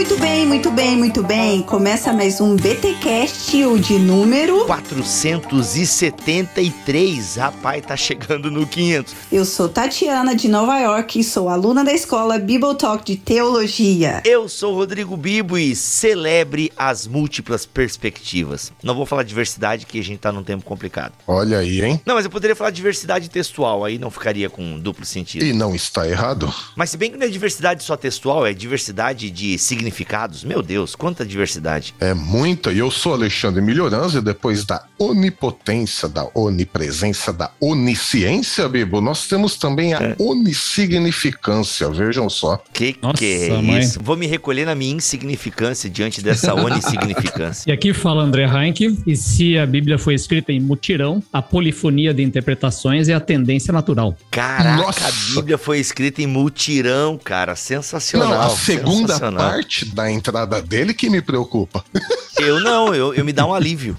Muito bem, muito bem, muito bem. Começa mais um BTcast, o de número 473. Rapaz, tá chegando no 500. Eu sou Tatiana de Nova York e sou aluna da escola Bible Talk de Teologia. Eu sou Rodrigo Bibo e celebre as múltiplas perspectivas. Não vou falar diversidade, que a gente tá num tempo complicado. Olha aí, hein? Não, mas eu poderia falar diversidade textual, aí não ficaria com duplo sentido. E não está errado. Mas se bem que não é diversidade só textual, é diversidade de significados. Meu Deus, quanta diversidade. É muita. E eu sou Alexandre Melhorança e depois da onipotência, da onipresença, da onisciência, Bibo, nós temos também a É. onissignificância. Vejam só. Que Nossa, que é mãe. isso? Vou me recolher na minha insignificância diante dessa onissignificância. E aqui fala André Heinck, e se a Bíblia foi escrita em mutirão, a polifonia de interpretações é a tendência natural. Caraca, Nossa. a Bíblia foi escrita em mutirão, cara. Sensacional. não, a segunda sensacional. Parte da entrada dele que me preocupa. Eu não, eu, eu me dá um alívio.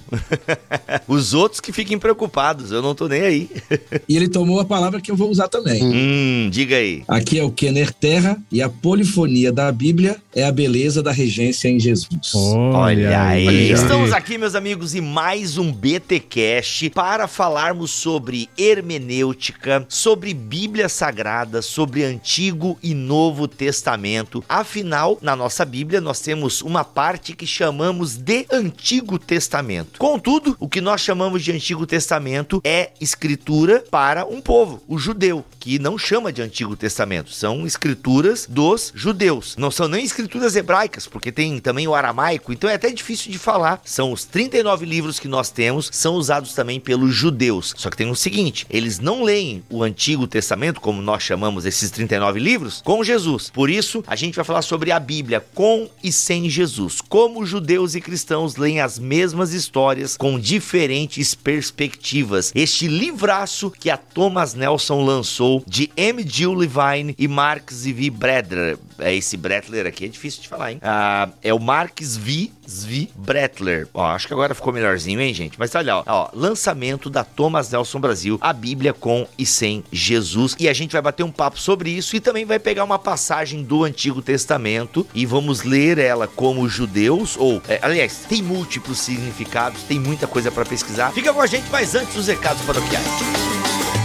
Os outros que fiquem preocupados, eu não tô nem aí. E ele tomou a palavra que eu vou usar também. Hum, diga aí. Aqui é o Kenner Terra e a polifonia da Bíblia é a beleza da regência em Jesus. Olha aí. aí. Estamos aqui, meus amigos, em mais um BTcast para falarmos sobre hermenêutica, sobre Bíblia Sagrada, sobre Antigo e Novo Testamento. Afinal, na nossa Bíblia, nós temos uma parte que chamamos de Antigo Testamento. Contudo, o que nós chamamos de Antigo Testamento é escritura para um povo, o judeu, que não chama de Antigo Testamento. São escrituras dos judeus. Não são nem escrituras hebraicas, porque tem também o aramaico, então é até difícil de falar. São os 39 livros que nós temos, são usados também pelos judeus. Só que tem o seguinte: eles não leem o Antigo Testamento, como nós chamamos esses 39 livros, com Jesus. Por isso, a gente vai falar sobre a Bíblia com e sem Jesus. Como judeus e cristãos leem as mesmas histórias com diferentes perspectivas. Este livraço que a Thomas Nelson lançou de M. Jill Levine e Marx V. Bredler. É esse Bretler aqui, é difícil de falar, hein? Ah, é o Marx V. Zvi Bretler. Ó, acho que agora ficou melhorzinho, hein, gente? Mas olha, ó, ó, lançamento da Thomas Nelson Brasil, a Bíblia com e sem Jesus. E a gente vai bater um papo sobre isso e também vai pegar uma passagem do Antigo Testamento e vamos ler ela como judeus, ou, é, aliás, tem múltiplos significados, tem muita coisa pra pesquisar. Fica com a gente, mas antes os recados paroquiais. E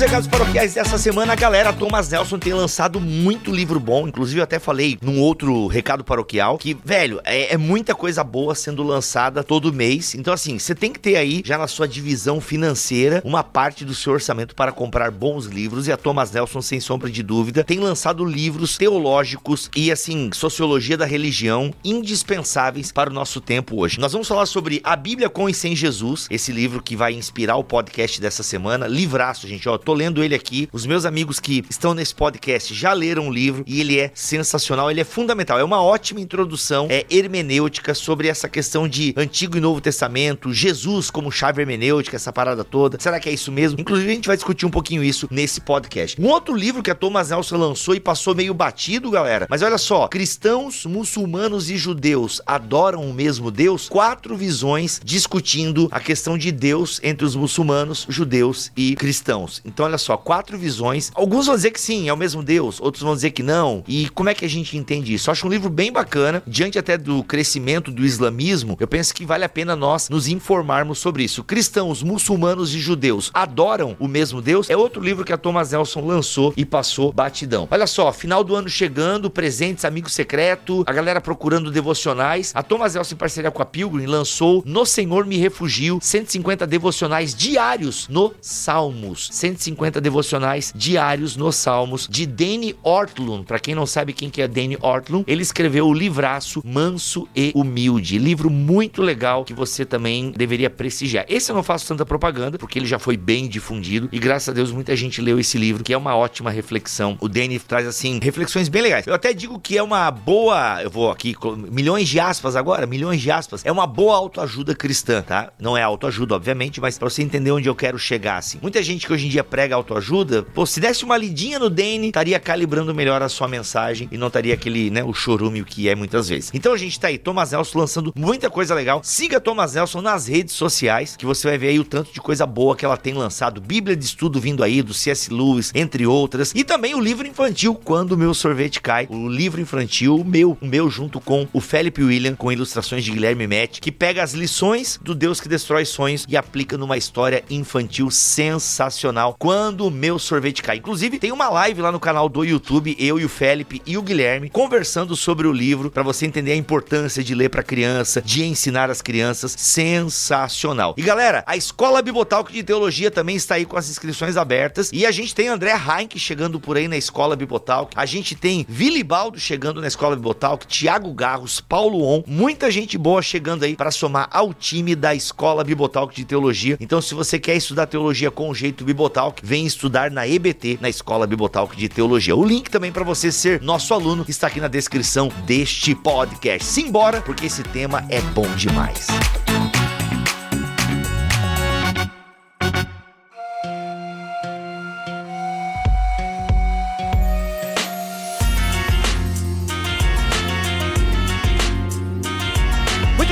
recados paroquiais dessa semana, a galera Thomas Nelson tem lançado muito livro bom. Inclusive, eu até falei num outro recado paroquial que, velho, é, é muita coisa boa sendo lançada todo mês. Então, assim, você tem que ter aí, já na sua divisão financeira, uma parte do seu orçamento para comprar bons livros. E a Thomas Nelson, sem sombra de dúvida, tem lançado livros teológicos e, assim, sociologia da religião indispensáveis para o nosso tempo hoje. Nós vamos falar sobre a Bíblia com e sem Jesus, esse livro que vai inspirar o podcast dessa semana. Livraço, gente, ó, tô lendo ele aqui. Os meus amigos que estão nesse podcast já leram o livro e ele é sensacional, ele é fundamental. É uma ótima introdução é hermenêutica sobre essa questão de Antigo e Novo Testamento, Jesus como chave hermenêutica, essa parada toda. Será que é isso mesmo? Inclusive, a gente vai discutir um pouquinho isso nesse podcast. Um outro livro que a Thomas Nelson lançou e passou meio batido, galera. Mas olha só, cristãos, muçulmanos e judeus adoram o mesmo Deus? Quatro visões discutindo a questão de Deus entre os muçulmanos, judeus e cristãos. Então, olha só, quatro visões. Alguns vão dizer que sim, é o mesmo Deus, outros vão dizer que não. E como é que a gente entende isso? Eu acho um livro bem bacana, diante até do crescimento do islamismo. Eu penso que vale a pena nós nos informarmos sobre isso. Cristãos, muçulmanos e judeus adoram o mesmo Deus? É outro livro que a Thomas Nelson lançou e passou batidão. Olha só, final do ano chegando, presentes, amigo secreto, a galera procurando devocionais. A Thomas Nelson, em parceria com a Pilgrim, lançou No Senhor Me Refugio 150 devocionais diários no Salmos. 150 devocionais diários nos Salmos de Danny Ortlund. Pra quem não sabe quem que é Danny Ortlund, ele escreveu o livraço Manso e Humilde. Livro muito legal que você também deveria prestigiar. Esse eu não faço tanta propaganda, porque ele já foi bem difundido e graças a Deus muita gente leu esse livro, que é uma ótima reflexão. O Danny traz assim reflexões bem legais. Eu até digo que é uma boa, eu vou aqui milhões de aspas agora, milhões de aspas. É uma boa autoajuda cristã, tá? Não é autoajuda, obviamente, mas pra você entender onde eu quero chegar assim. Muita gente que hoje em dia prega autoajuda, pô, se desse uma lidinha no Dane, estaria calibrando melhor a sua mensagem e não estaria aquele, né, o chorume que é muitas vezes. Então a gente tá aí, Thomas Nelson lançando muita coisa legal. Siga Thomas Nelson nas redes sociais, que você vai ver aí o tanto de coisa boa que ela tem lançado. Bíblia de estudo vindo aí do C.S. Lewis, entre outras. E também o livro infantil, Quando o Meu Sorvete Cai. O livro infantil, o meu, o meu junto com o Felipe William, com ilustrações de Guilherme Met, que pega as lições do Deus que destrói sonhos e aplica numa história infantil sensacional. Quando o Meu Sorvete Cai. Inclusive, tem uma live lá no canal do YouTube, eu e o Felipe e o Guilherme, conversando sobre o livro, para você entender a importância de ler para criança, de ensinar as crianças. Sensacional. E galera, a Escola Bibotalk de Teologia também está aí com as inscrições abertas. E a gente tem André Heinck chegando por aí na Escola Bibotalk. A gente tem Vilibaldo chegando na Escola Bibotalk, Tiago Garros, Paulo On, muita gente boa chegando aí para somar ao time da Escola Bibotalk de Teologia. Então, se você quer estudar teologia com o jeito Bibotalk, vem estudar na EBT, na Escola Bibotalk de Teologia. O link também para você ser nosso aluno está aqui na descrição deste podcast. Simbora, porque esse tema é bom demais.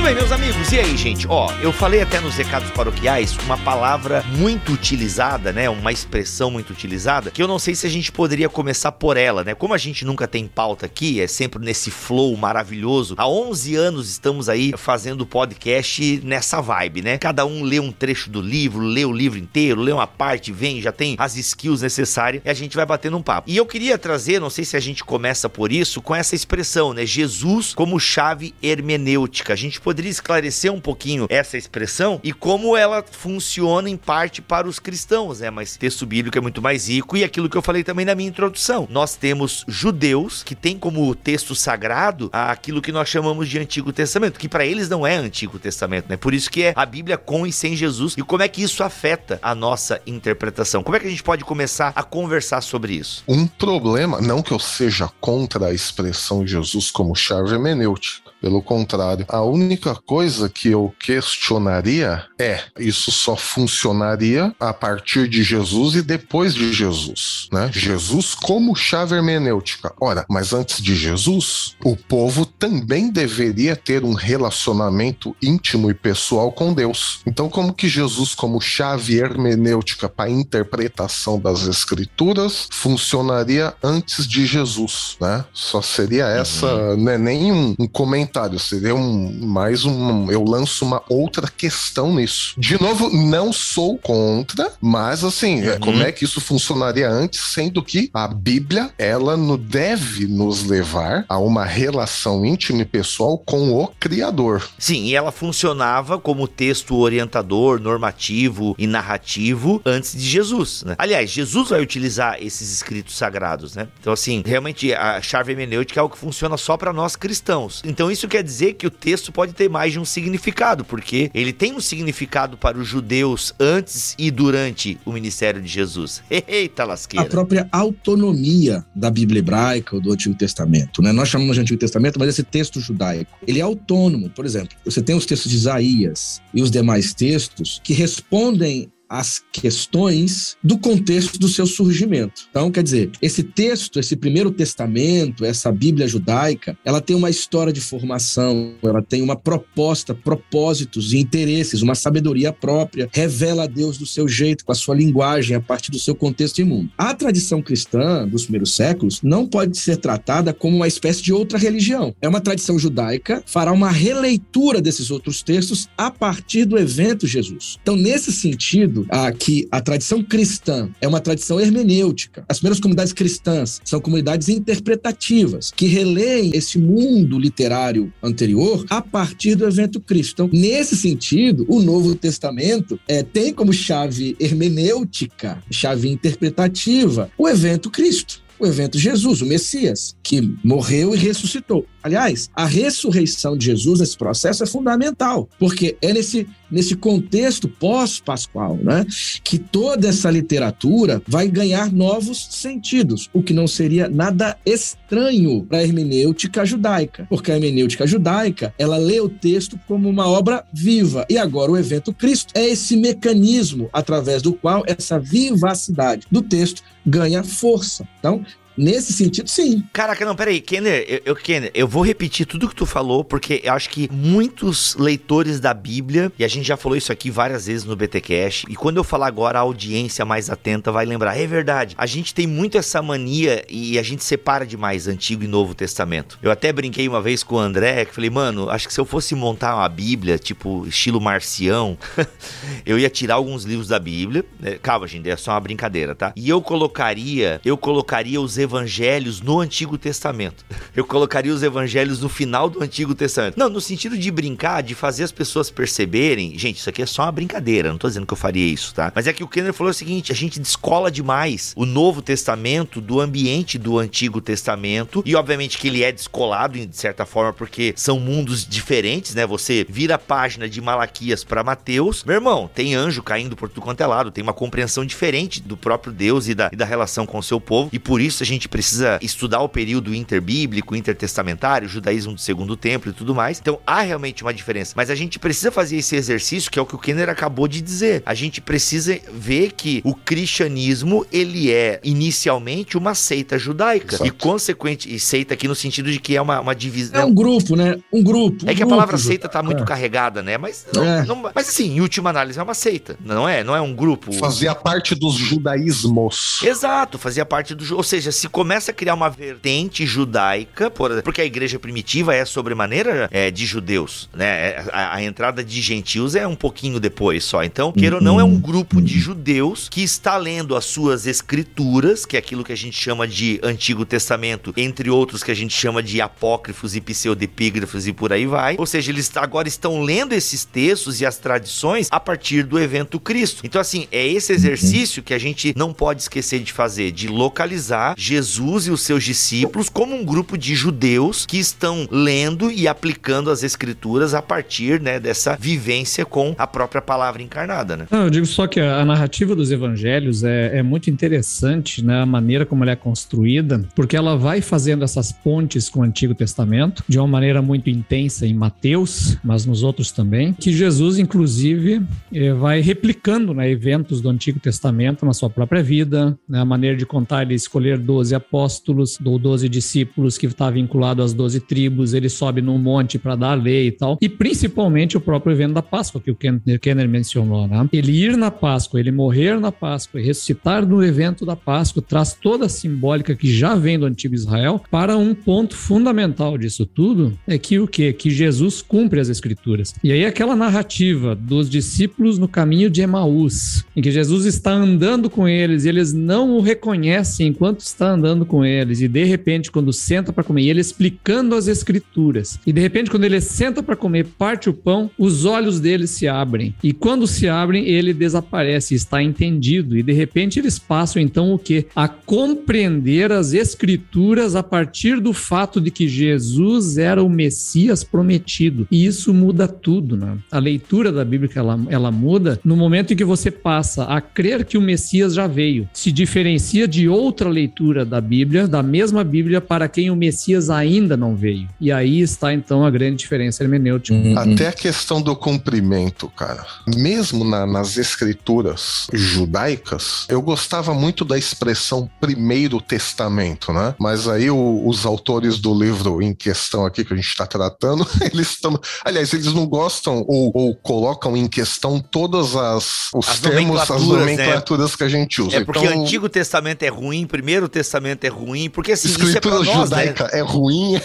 Bem, meus amigos, e aí, gente? Ó, eu falei até nos recados paroquiais uma palavra muito utilizada, né? Uma expressão muito utilizada, que eu não sei se a gente poderia começar por ela, né? Como a gente nunca tem pauta aqui, é sempre nesse flow maravilhoso. Há 11 anos estamos aí fazendo podcast nessa vibe, né? Cada um lê um trecho do livro, lê o livro inteiro, lê uma parte, vem, já tem as skills necessárias e a gente vai batendo um papo. E eu queria trazer, não sei se a gente começa por isso, com essa expressão, né? Jesus como chave hermenêutica. A gente poderia esclarecer um pouquinho essa expressão e como ela funciona em parte para os cristãos, né? Mas texto bíblico é muito mais rico e aquilo que eu falei também na minha introdução. Nós temos judeus que têm como texto sagrado aquilo que nós chamamos de Antigo Testamento, que para eles não é Antigo Testamento, né? Por isso que é a Bíblia com e sem Jesus e como é que isso afeta a nossa interpretação. Como é que a gente pode começar a conversar sobre isso? Um problema, não que eu seja contra a expressão Jesus como chave hermenêutica, pelo contrário, a única coisa que eu questionaria é: isso só funcionaria a partir de Jesus e depois de Jesus, né? Jesus como chave hermenêutica. Ora, mas antes de Jesus, o povo também deveria ter um relacionamento íntimo e pessoal com Deus. Então, como que Jesus como chave hermenêutica para a interpretação das escrituras funcionaria antes de Jesus, né? Só seria essa, uhum. né, nem um, um comentário, seria um mais um eu lanço uma outra questão nisso. De novo, não sou contra, mas assim, uhum. como é que isso funcionaria antes, sendo que a Bíblia, ela no, deve nos levar a uma relação íntima e pessoal com o Criador. Sim, e ela funcionava como texto orientador, normativo e narrativo antes de Jesus, né? Aliás, Jesus vai utilizar esses escritos sagrados, né? Então, assim, realmente a chave hermenêutica é algo que funciona só para nós cristãos. Então, isso quer dizer que o texto pode ter mais de um significado, porque ele tem um significado para os judeus antes e durante o ministério de Jesus. Eita lasqueira. A própria autonomia da Bíblia hebraica ou do Antigo Testamento, né? Nós chamamos de Antigo Testamento, mas esse texto judaico, ele é autônomo. Por exemplo, você tem os textos de Isaías e os demais textos que respondem as questões do contexto do seu surgimento. Então, quer dizer, esse texto, esse primeiro testamento, essa Bíblia judaica, ela tem uma história de formação, ela tem uma proposta, propósitos e interesses, uma sabedoria própria, revela a Deus do seu jeito, com a sua linguagem, a partir do seu contexto imundo. A tradição cristã dos primeiros séculos não pode ser tratada como uma espécie de outra religião. É uma tradição judaica, fará uma releitura desses outros textos a partir do evento Jesus. Então, nesse sentido, a, que a tradição cristã é uma tradição hermenêutica. As primeiras comunidades cristãs são comunidades interpretativas, que releem esse mundo literário anterior a partir do evento Cristo. Então, nesse sentido, o Novo Testamento é, tem como chave hermenêutica, chave interpretativa, o evento Cristo o evento Jesus, o Messias, que morreu e ressuscitou. Aliás, a ressurreição de Jesus nesse processo é fundamental, porque é nesse nesse contexto pós-pascual, né, que toda essa literatura vai ganhar novos sentidos, o que não seria nada estranho para a hermenêutica judaica, porque a hermenêutica judaica, ela lê o texto como uma obra viva. E agora o evento Cristo é esse mecanismo através do qual essa vivacidade do texto ganha força. Então, Nesse sentido, sim. Caraca, não, peraí, Kenner, eu, eu, Kenner, eu vou repetir tudo que tu falou, porque eu acho que muitos leitores da Bíblia, e a gente já falou isso aqui várias vezes no BTcast, e quando eu falar agora, a audiência mais atenta vai lembrar. É verdade, a gente tem muito essa mania e a gente separa demais Antigo e Novo Testamento. Eu até brinquei uma vez com o André, que falei, mano, acho que se eu fosse montar uma Bíblia, tipo, estilo marcião, eu ia tirar alguns livros da Bíblia. Né? Calma, gente, é só uma brincadeira, tá? E eu colocaria, eu colocaria os evangelhos no Antigo Testamento. Eu colocaria os evangelhos no final do Antigo Testamento. Não, no sentido de brincar, de fazer as pessoas perceberem. Gente, isso aqui é só uma brincadeira, não tô dizendo que eu faria isso, tá? Mas é que o Kenner falou o seguinte: a gente descola demais o Novo Testamento do ambiente do Antigo Testamento. E obviamente que ele é descolado, de certa forma, porque são mundos diferentes, né? Você vira a página de Malaquias para Mateus. Meu irmão, tem anjo caindo por tudo quanto é lado, tem uma compreensão diferente do próprio Deus e da, e da relação com o seu povo. E por isso a gente gente precisa estudar o período interbíblico, intertestamentário, o judaísmo do segundo templo e tudo mais. Então há realmente uma diferença. Mas a gente precisa fazer esse exercício, que é o que o Kenner acabou de dizer. A gente precisa ver que o cristianismo, ele é inicialmente uma seita judaica. Exato. E consequente, e seita aqui no sentido de que é uma, uma divisão. É um grupo, né? Um grupo. Um é que grupo, a palavra seita tá muito é. carregada, né? Mas, não, é. não, mas assim, em última análise, é uma seita. Não é? Não é um grupo. Fazia parte dos judaísmos. Exato, fazia parte do. Ou seja, se começa a criar uma vertente judaica, por, porque a igreja primitiva é sobremaneira é, de judeus, né? É, a, a, entrada de gentios é um pouquinho depois só. Então, queira ou não, é um grupo de judeus que está lendo as suas escrituras, que é aquilo que a gente chama de Antigo Testamento, entre outros que a gente chama de apócrifos e pseudepígrafos e por aí vai. Ou seja, eles agora estão lendo esses textos e as tradições a partir do evento Cristo. Então, assim, é esse exercício que a gente não pode esquecer de fazer, de localizar Jesus e os seus discípulos como um grupo de judeus que estão lendo e aplicando as escrituras a partir né, dessa vivência com a própria palavra encarnada. Né? Não, eu digo só que a narrativa dos evangelhos é, é muito interessante, né, a maneira como ela é construída, porque ela vai fazendo essas pontes com o Antigo Testamento de uma maneira muito intensa em Mateus, mas nos outros também, que Jesus, inclusive, eh, vai replicando né, eventos do Antigo Testamento na sua própria vida, né, a maneira de contar ele escolher 12 doze apóstolos, ou doze discípulos que está vinculado às doze tribos, ele sobe num monte para dar a lei e tal. E principalmente o próprio evento da Páscoa, que o Kenner mencionou, né? Ele ir na Páscoa, ele morrer na Páscoa e ressuscitar no evento da Páscoa traz toda a simbólica que já vem do antigo Israel para um ponto fundamental disso tudo, é que o quê? Que Jesus cumpre as escrituras. E aí aquela narrativa dos discípulos no caminho de Emaús, em que Jesus está andando com eles e eles não o reconhecem enquanto está andando com eles e de repente quando senta para comer, ele explicando as escrituras. E de repente quando ele senta para comer, parte o pão, os olhos dele se abrem. E quando se abrem, ele desaparece, está entendido. E de repente eles passam então o que? A compreender as escrituras a partir do fato de que Jesus era o Messias prometido. E isso muda tudo, né? A leitura da Bíblia ela, ela muda no momento em que você passa a crer que o Messias já veio. Se diferencia de outra leitura da Bíblia, da mesma Bíblia, para quem o Messias ainda não veio. E aí está então a grande diferença hermenêutica. Uhum. Até a questão do cumprimento, cara. Mesmo na, nas escrituras judaicas, eu gostava muito da expressão primeiro testamento, né? Mas aí o, os autores do livro em questão aqui que a gente está tratando, eles estão. Aliás, eles não gostam ou, ou, colocam em questão todas as os as termos, as nomenclaturas né? que a gente usa. É porque então, o Antigo Testamento é ruim, Primeiro Testamento Testamento é ruim, porque assim, Escritura isso é nós, judaica né? é ruim.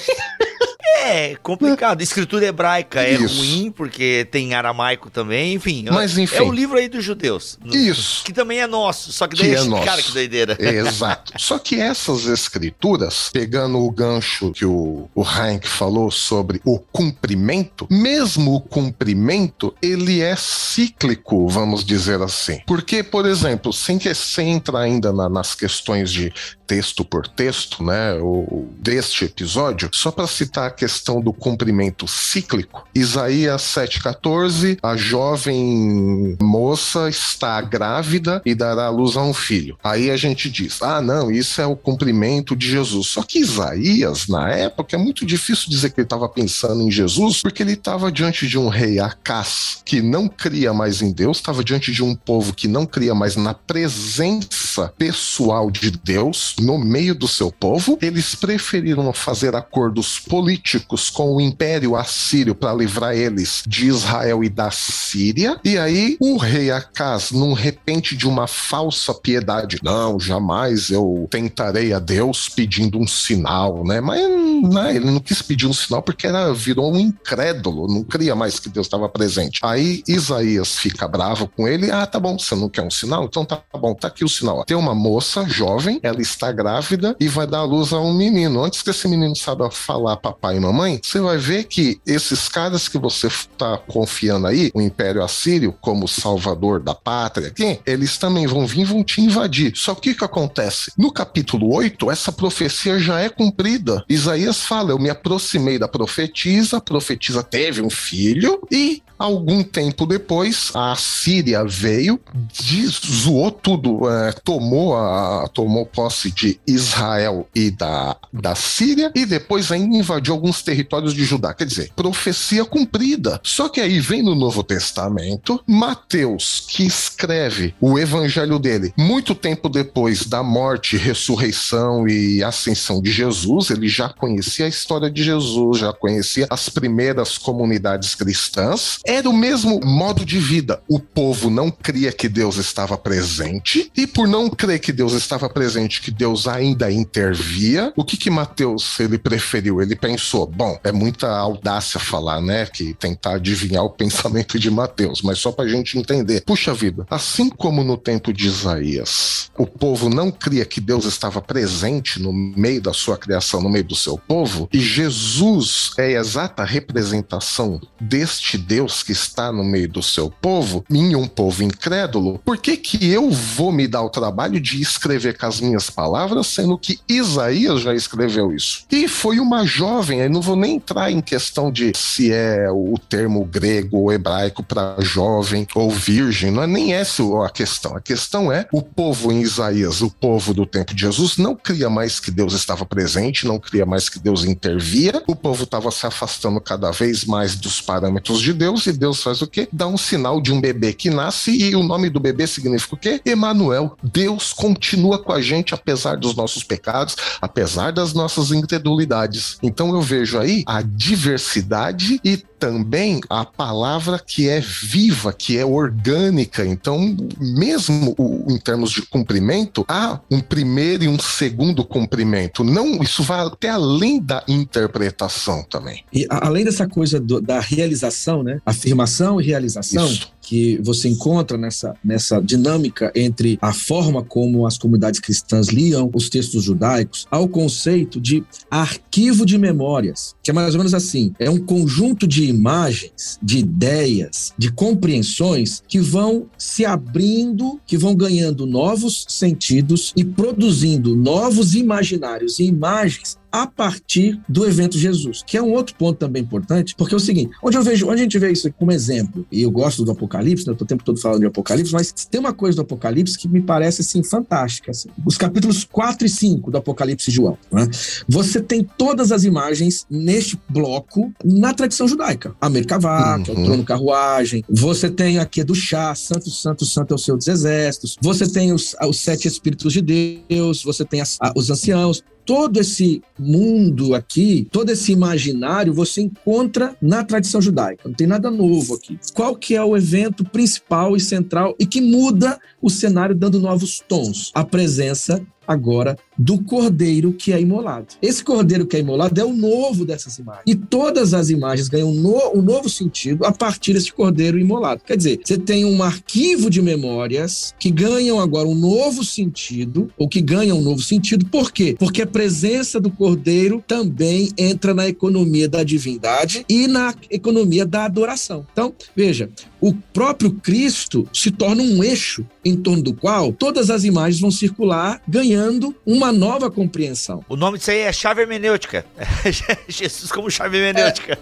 É complicado. Escritura hebraica é Isso. ruim, porque tem aramaico também, enfim. Mas enfim. É o livro aí dos judeus. Isso. Que também é nosso, só que daí que é, é nosso. cara que doideira. exato. Só que essas escrituras, pegando o gancho que o, o Heinck falou sobre o cumprimento, mesmo o cumprimento, ele é cíclico, vamos dizer assim. Porque, por exemplo, sem, que, sem entrar ainda na, nas questões de texto por texto, né, o, deste episódio, só para citar a questão do cumprimento cíclico. Isaías 7,14, a jovem moça está grávida e dará luz a um filho. Aí a gente diz: ah, não, isso é o cumprimento de Jesus. Só que Isaías, na época, é muito difícil dizer que ele estava pensando em Jesus, porque ele estava diante de um rei Acás que não cria mais em Deus, estava diante de um povo que não cria mais na presença pessoal de Deus no meio do seu povo. Eles preferiram fazer acordos políticos com o Império Assírio para livrar eles de Israel e da Síria. E aí o rei Acás, num repente de uma falsa piedade, não, jamais eu tentarei a Deus pedindo um sinal, né? Mas né, ele não quis pedir um sinal porque era, virou um incrédulo, não cria mais que Deus estava presente. Aí Isaías fica bravo com ele, ah, tá bom, você não quer um sinal? Então tá bom, tá aqui o sinal. Tem uma moça jovem, ela está grávida e vai dar à luz a um menino. Antes que esse menino saiba falar papai e mamãe, você vai ver que esses caras que você está confiando aí, o Império Assírio, como salvador da pátria, aqui, eles também vão vir vão te invadir. Só que o que acontece? No capítulo 8, essa profecia já é cumprida. Isaías fala: Eu me aproximei da profetisa, a profetisa teve um filho e Algum tempo depois, a Síria veio, zoou tudo, é, tomou, a, tomou posse de Israel e da, da Síria, e depois ainda invadiu alguns territórios de Judá. Quer dizer, profecia cumprida. Só que aí vem no Novo Testamento, Mateus, que escreve o evangelho dele muito tempo depois da morte, ressurreição e ascensão de Jesus, ele já conhecia a história de Jesus, já conhecia as primeiras comunidades cristãs era o mesmo modo de vida. O povo não cria que Deus estava presente, e por não crer que Deus estava presente, que Deus ainda intervia, o que que Mateus ele preferiu? Ele pensou, bom, é muita audácia falar, né, que tentar adivinhar o pensamento de Mateus, mas só para a gente entender. Puxa vida, assim como no tempo de Isaías, o povo não cria que Deus estava presente no meio da sua criação, no meio do seu povo, e Jesus é a exata representação deste Deus Deus que está no meio do seu povo, em um povo incrédulo, por que que eu vou me dar o trabalho de escrever com as minhas palavras, sendo que Isaías já escreveu isso? E foi uma jovem, aí não vou nem entrar em questão de se é o termo grego ou hebraico para jovem ou virgem, não é nem essa a questão. A questão é o povo em Isaías, o povo do tempo de Jesus, não cria mais que Deus estava presente, não cria mais que Deus intervia, o povo estava se afastando cada vez mais dos parâmetros de Deus, e Deus faz o quê? Dá um sinal de um bebê que nasce e o nome do bebê significa o quê? Emanuel. Deus continua com a gente apesar dos nossos pecados, apesar das nossas incredulidades. Então eu vejo aí a diversidade e também a palavra que é viva, que é orgânica. Então, mesmo o, em termos de cumprimento, há um primeiro e um segundo cumprimento. Não, isso vai até além da interpretação também. E além dessa coisa do, da realização, né? Afirmação e realização. Isso que você encontra nessa, nessa dinâmica entre a forma como as comunidades cristãs liam os textos judaicos ao conceito de arquivo de memórias, que é mais ou menos assim: é um conjunto de imagens, de ideias, de compreensões que vão se abrindo, que vão ganhando novos sentidos e produzindo novos imaginários e imagens a partir do evento Jesus, que é um outro ponto também importante, porque é o seguinte, onde eu vejo, onde a gente vê isso como exemplo, e eu gosto do Apocalipse, né, eu tô o tempo todo falando de Apocalipse, mas tem uma coisa do Apocalipse que me parece assim fantástica, assim. Os capítulos 4 e 5 do Apocalipse de João, né? Você tem todas as imagens neste bloco na tradição judaica. A Merkavá, uhum. é o uhum. trono carruagem, você tem aqui do chá, santo, santo, santo é o seu dos exércitos, você tem os, os sete espíritos de Deus, você tem as, a, os anciãos, todo esse mundo aqui, todo esse imaginário, você encontra na tradição judaica. Não tem nada novo aqui. Qual que é o evento principal e central e que muda o cenário dando novos tons? A presença agora do cordeiro que é imolado. Esse cordeiro que é imolado é o novo dessas imagens. E todas as imagens ganham um, novo sentido a partir desse cordeiro imolado. Quer dizer, você tem um arquivo de memórias que ganham agora um novo sentido, ou que ganham um novo sentido, por quê? Porque a presença do cordeiro também entra na economia da divindade e na economia da adoração. Então, veja, o próprio Cristo se torna um eixo em torno do qual todas as imagens vão circular, ganhando uma nova compreensão. O nome disso aí é chave hermenêutica. Jesus como chave hermenêutica.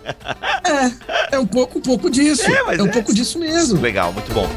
É, é um pouco, um pouco disso. É, É, um é. pouco disso mesmo. Legal, muito bom.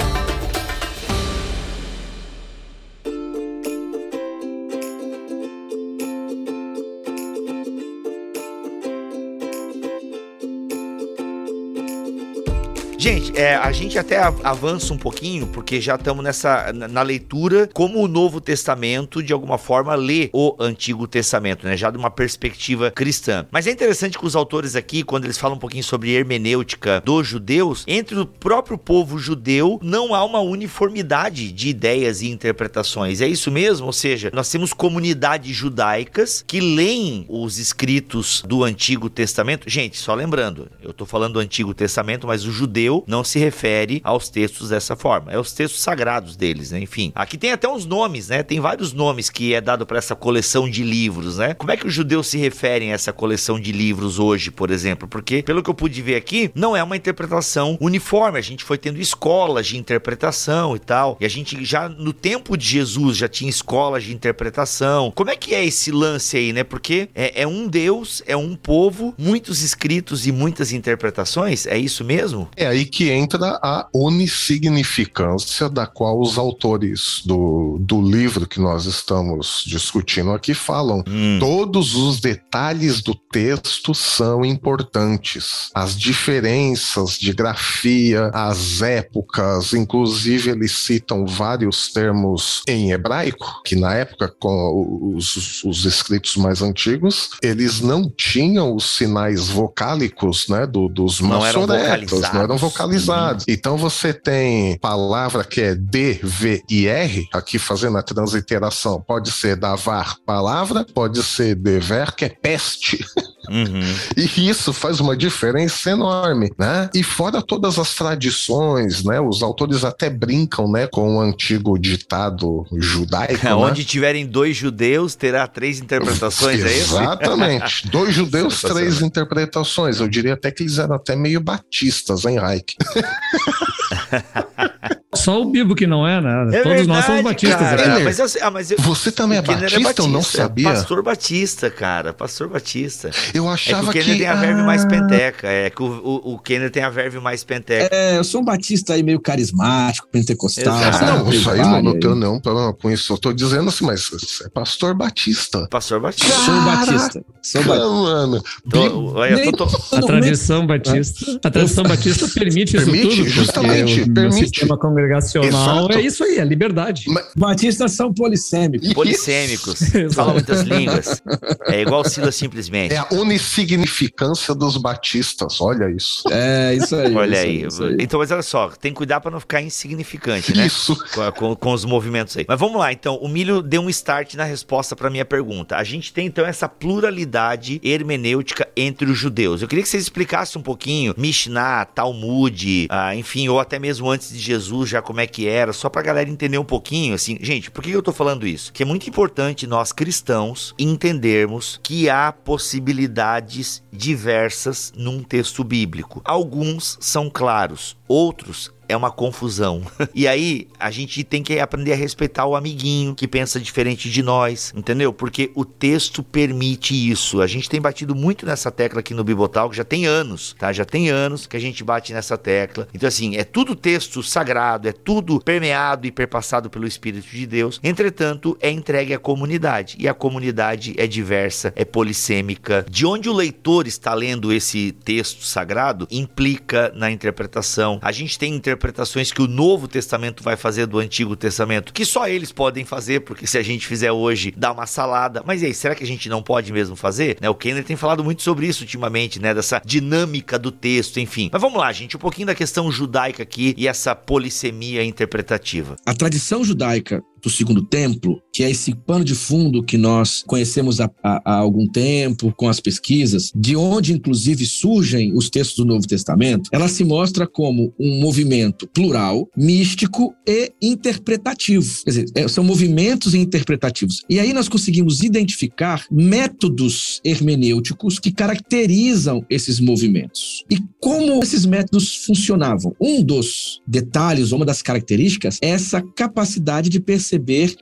Gente, é, a gente até av- avança um pouquinho, porque já estamos nessa na, leitura como o Novo Testamento, de alguma forma, lê o Antigo Testamento, né? Já de uma perspectiva cristã. Mas é interessante que os autores aqui, quando eles falam um pouquinho sobre hermenêutica dos judeus, entre o próprio povo judeu não há uma uniformidade de ideias e interpretações. É isso mesmo? Ou seja, nós temos comunidades judaicas que leem os escritos do Antigo Testamento. Gente, só lembrando, eu tô falando do Antigo Testamento, mas o judeu não se refere aos textos dessa forma. É os textos sagrados deles, né? Enfim, aqui tem até uns nomes, né? Tem vários nomes que é dado para essa coleção de livros, né? Como é que os judeus se referem a essa coleção de livros hoje, por exemplo? Porque, pelo que eu pude ver aqui, não é uma interpretação uniforme. A gente foi tendo escolas de interpretação e tal. E a gente já, no tempo de Jesus, já tinha escolas de interpretação. Como é que é esse lance aí, né? Porque é, é um Deus, é um povo, muitos escritos e muitas interpretações. É isso mesmo? É aí que entra a onissignificância da qual os autores do, do livro que nós estamos discutindo aqui falam. Hum. Todos os detalhes do texto são importantes. As diferenças de grafia, as épocas, inclusive eles citam vários termos em hebraico, que na época, com os, os escritos mais antigos, eles não tinham os sinais vocálicos né, do, dos Não eram maçoretas, não eram vocalizados. Vocalizados. Então você tem palavra que é D, V e R, aqui fazendo a transliteração. Pode ser davar, palavra, pode ser dever, que é peste. Uhum. E isso faz uma diferença enorme, né? E fora todas as tradições, né? Os autores até brincam, né, com o antigo ditado judaico, né? Onde tiverem dois judeus, terá três interpretações, é isso? Exatamente. Dois judeus, três interpretações. Eu diria até que eles eram até meio batistas, hein, Raik? Só o Bibo que não é, né? É Todos nós somos verdade, batistas. cara. aqui. Kenner, Mas eu, ah, mas eu, Você também é o Kenner batista? Eu não Batista, sabia. Pastor Batista, cara. Pastor Batista. Eu É que achava o Kenner tem a verve ah, mais penteca. É que o, o, o Kenner tem a verve mais penteca. É, eu sou um batista aí meio carismático, pentecostal. Exato. Ah, não, isso aí não, não tenho nenhum problema com isso. Eu tô dizendo assim, mas é pastor batista. Pastor Batista. Sou batista. Sou Ah, batista. mano. Tô, olha, eu tô, tô- A tradição batista, a tradição batista permite isso Permite, tudo, porque justamente, permite. Congregacional Exato. é isso aí, é liberdade. Batistas são polissêmicos. polissêmicos. Falam muitas línguas. É igual o Silas simplesmente. É a onissignificância dos batistas, olha isso. É, isso aí. Olha isso aí. isso aí. Então, mas olha só, tem que cuidar pra não ficar insignificante, né? Isso. com, com- com os movimentos aí. Mas vamos lá, então. O Milho deu um start na resposta para minha pergunta. A gente tem, então, essa pluralidade hermenêutica entre os judeus. Eu queria que vocês explicassem um pouquinho Mishnah, Talmud, ah, enfim, ou até mesmo antes de Jesus, já como é que era, só pra galera entender um pouquinho, assim. Gente, por que eu tô falando isso? Que é muito importante nós cristãos entendermos que há possibilidades diversas num texto bíblico. Alguns são claros, outros é uma confusão. e aí, a gente tem que aprender a respeitar o amiguinho que pensa diferente de nós, entendeu? Porque o texto permite isso. A gente tem batido muito nessa tecla aqui no Bibotal, que já tem anos, tá? Já tem anos que a gente bate nessa tecla. Então, assim, é tudo texto sagrado, é tudo permeado e perpassado pelo Espírito de Deus. Entretanto, é entregue à comunidade. E a comunidade é diversa, é polissêmica. De onde o leitor está lendo esse texto sagrado implica na interpretação. A gente tem interpretações que o Novo Testamento vai fazer do Antigo Testamento, que só eles podem fazer, porque se a gente fizer hoje, dá uma salada. Mas e aí, será que a gente não pode mesmo fazer? Né, o Kenner tem falado muito sobre isso ultimamente, né? Dessa dinâmica do texto, enfim. Mas vamos lá, gente, um pouquinho da questão judaica aqui e essa polissemia interpretativa. A tradição judaica do segundo templo, que é esse pano de fundo que nós conhecemos há, há, algum tempo com as pesquisas, de onde inclusive surgem os textos do Novo Testamento, ela se mostra como um movimento plural, místico e interpretativo. Quer dizer, é, são movimentos interpretativos. E aí nós conseguimos identificar métodos hermenêuticos que caracterizam esses movimentos. E como esses métodos funcionavam? Um dos detalhes, uma das características, é essa capacidade de perceber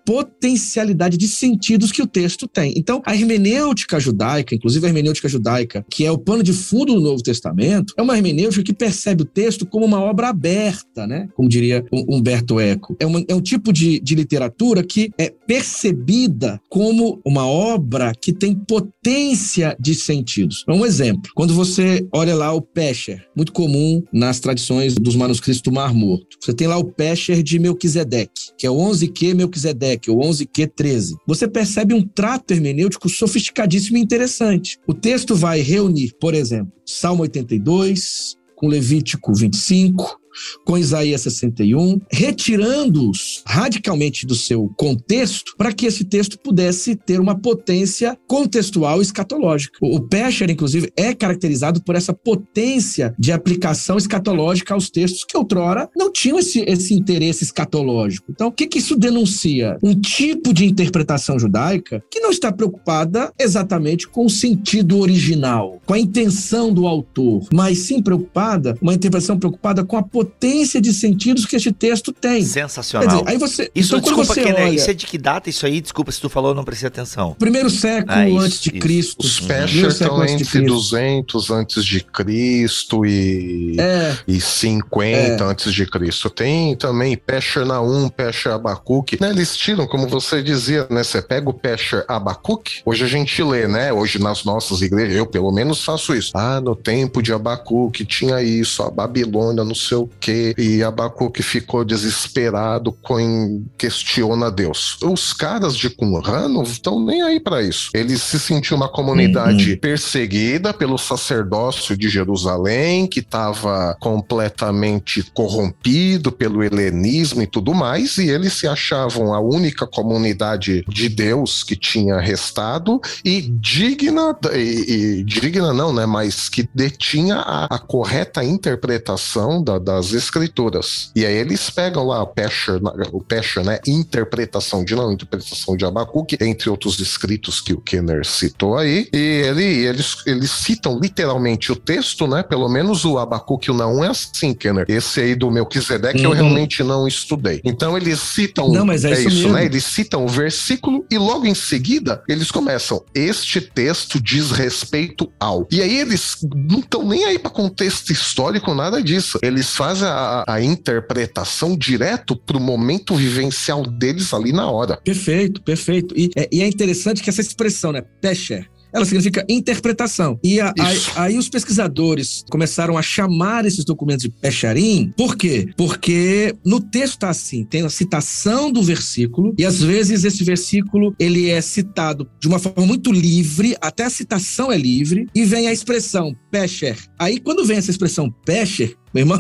potencialidade de sentidos que o texto tem. Então, a hermenêutica judaica, inclusive a hermenêutica judaica, que é o pano de fundo do Novo Testamento, é uma hermenêutica que percebe o texto como uma obra aberta, né? Como diria Humberto Eco. É, uma, é um tipo de, de literatura que é percebida como uma obra que tem potência de sentidos. Um exemplo, quando você olha lá o Pesher, muito comum nas tradições dos manuscritos do Mar Morto. Você tem lá o Pesher de Melquisedeque, que é o 11Q Melquisedeque, ou 11Q13. Você percebe um trato hermenêutico sofisticadíssimo e interessante. O texto vai reunir, por exemplo, Salmo 82, com Levítico 25, com Isaías 61, retirando-os radicalmente do seu contexto para que esse texto pudesse ter uma potência contextual escatológica. O Pescher, inclusive, é caracterizado por essa potência de aplicação escatológica aos textos que outrora não tinham esse, esse interesse escatológico. Então, o que, que isso denuncia? Um tipo de interpretação judaica que não está preocupada exatamente com o sentido original, com a intenção do autor, mas sim preocupada, uma interpretação preocupada com a potência potência de sentidos que este texto tem. Sensacional. Dizer, aí você, isso, então, desculpa, você Kené, olha, isso é de que data isso aí? Desculpa se tu falou, não prestei atenção. Primeiro século Ah, isso, antes de isso. Cristo. Os Primeiro Pescher estão entre Cristo. 200 antes de Cristo e, É, e 50 antes de Cristo. Tem também Pescher Naum, Pescher Abacuque. Né, eles tiram, como você dizia, né? Você pega o Pescher Abacuque, hoje a gente lê, né? Hoje nas nossas igrejas, eu pelo menos faço isso. Ah, no tempo de Abacuque tinha isso, a Babilônia, não sei o quê, e Abacuque ficou desesperado, com, questiona Deus. Os caras de Qumran não estão nem aí para isso. Eles se sentiam uma comunidade perseguida pelo sacerdócio de Jerusalém, que estava completamente corrompido pelo helenismo e tudo mais, e eles se achavam a única comunidade de Deus que tinha restado e digna, e, e digna não, né, mas que detinha a, a correta interpretação da- das escrituras. E aí eles pegam lá o Pesher, o Pesher, né, interpretação de não interpretação de Abacuque, entre outros escritos que o Kenner citou aí, e ele, eles, eles citam literalmente o texto, né, pelo menos o Abacuque o não é assim, Kenner. Esse aí do Melquisedeque eu Uhum. realmente não estudei. Então eles citam Não, mas é isso mesmo. né? Eles citam o versículo e logo em seguida eles começam. Este texto diz respeito ao. E aí eles não estão nem aí para contexto histórico, nada disso. Eles fazem a, a interpretação direto pro momento vivencial deles ali na hora. perfeito, perfeito. E é, e é interessante que essa expressão, né, Pesher, ela significa interpretação. E a- aí, Isso. aí os pesquisadores começaram a chamar esses documentos de Pecharim. Por quê? Porque no texto está assim, tem a citação do versículo e às vezes esse versículo ele é citado de uma forma muito livre, até a citação é livre e vem a expressão Pesher. Aí quando vem essa expressão Pesher, meu irmão,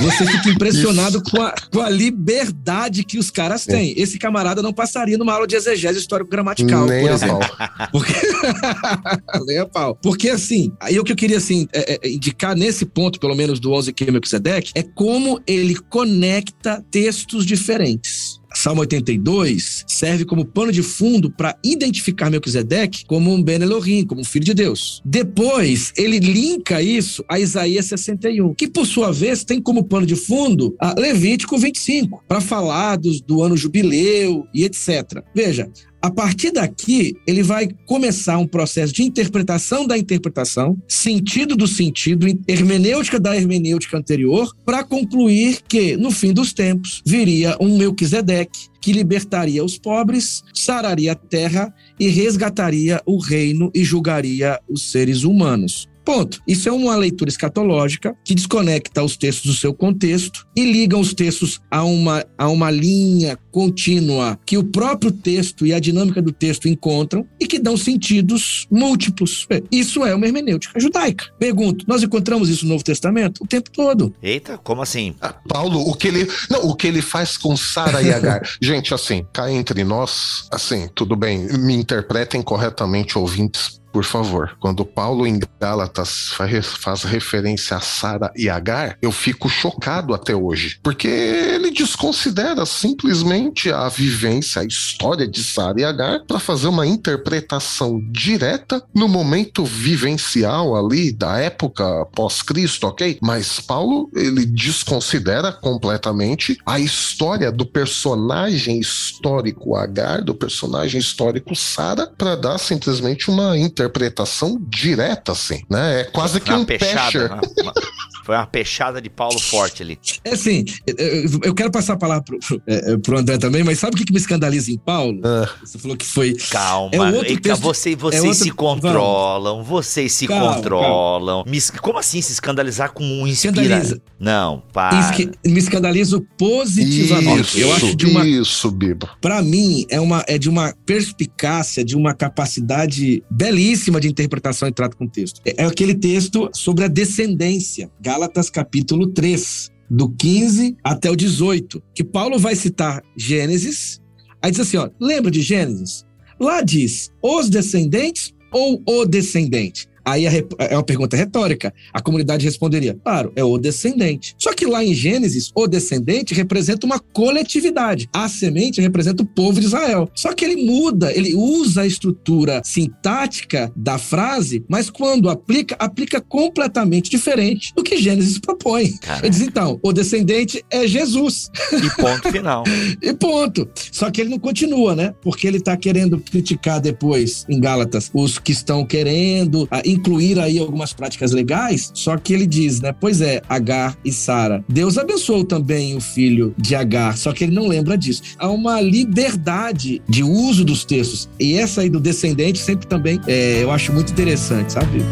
você fica impressionado com a, com a liberdade que os caras têm. Esse camarada não passaria numa aula de exegese histórico-gramatical, por a exemplo. pau. Porque... Nem a pau. Porque, assim, aí o que eu queria, assim, é- é indicar nesse ponto, pelo menos do 11 Q Melquisedeque, é como ele conecta textos diferentes. Salmo 82 serve como pano de fundo para identificar Melquisedeque como um Ben Elohim, como um filho de Deus. Depois, ele linka isso a Isaías 61, que por sua vez tem como pano de fundo a Levítico 25, para falar dos- do ano jubileu e etc. Veja, a partir daqui, ele vai começar um processo de interpretação da interpretação, sentido do sentido, hermenêutica da hermenêutica anterior, para concluir que, no fim dos tempos, viria um Melquisedeque que libertaria os pobres, sararia a terra e resgataria o reino e julgaria os seres humanos. Ponto. Isso é uma leitura escatológica que desconecta os textos do seu contexto e liga os textos a uma, a uma linha contínua que o próprio texto e a dinâmica do texto encontram e que dão sentidos múltiplos. Isso é uma hermenêutica judaica. Pergunto, nós encontramos isso no Novo Testamento o tempo todo. Eita, como assim? Ah, Paulo, o que ele. Não, o que ele faz com Sara e Agar. Gente, assim, cá entre nós, assim, tudo bem, me interpretem corretamente, ouvintes, por favor, quando Paulo em Gálatas faz referência a Sara e Agar, eu fico chocado até hoje, porque ele desconsidera simplesmente a vivência, a história de Sara e Agar para fazer uma interpretação direta no momento vivencial ali da época pós-Cristo, ok? Mas Paulo ele desconsidera completamente a história do personagem histórico Agar, do personagem histórico Sara, para dar simplesmente uma interpretação direta, assim, né? É quase que uma um pechada, uma- uma- foi uma pechada de Paulo forte ali. É assim, eu- quero passar a palavra pro, pro, é, pro André também, mas sabe o que me escandaliza em Paulo? Ah. Você falou que foi. Calma, É outro Eita, texto- você- vocês é outro- se controlam, vocês se Calma, controlam. Me es- como assim se escandalizar com um inspira? Escandaliza. Não, para. Isque- me escandalizo positivamente. Isso, eu acho de uma isso, Bibo. Para mim, é, uma, é de uma perspicácia, de uma capacidade belíssima de interpretação e trato com o texto. É, é aquele texto sobre a descendência, Gálatas capítulo 3, do 15 até o 18, que Paulo vai citar Gênesis, aí diz assim, ó, lembra de Gênesis? Lá diz, os descendentes ou o descendente? Aí é uma pergunta retórica. A comunidade responderia: claro, é o descendente. Só que lá em Gênesis, o descendente representa uma coletividade. A semente representa o povo de Israel. Só que ele muda, ele usa a estrutura sintática da frase, mas quando aplica, aplica completamente diferente do que Gênesis propõe. Cara, Ele diz então: o descendente é Jesus. e ponto final. E ponto. Só que ele não continua, né? Porque ele tá querendo criticar depois, em Gálatas, os que estão querendo incluir aí algumas práticas legais. Só que ele diz, né? Pois é, Agar e Sara. Deus abençoou também o filho de Agar, só que ele não lembra disso. Há uma liberdade de uso dos textos. E essa aí do descendente sempre também é, eu acho muito interessante, sabe?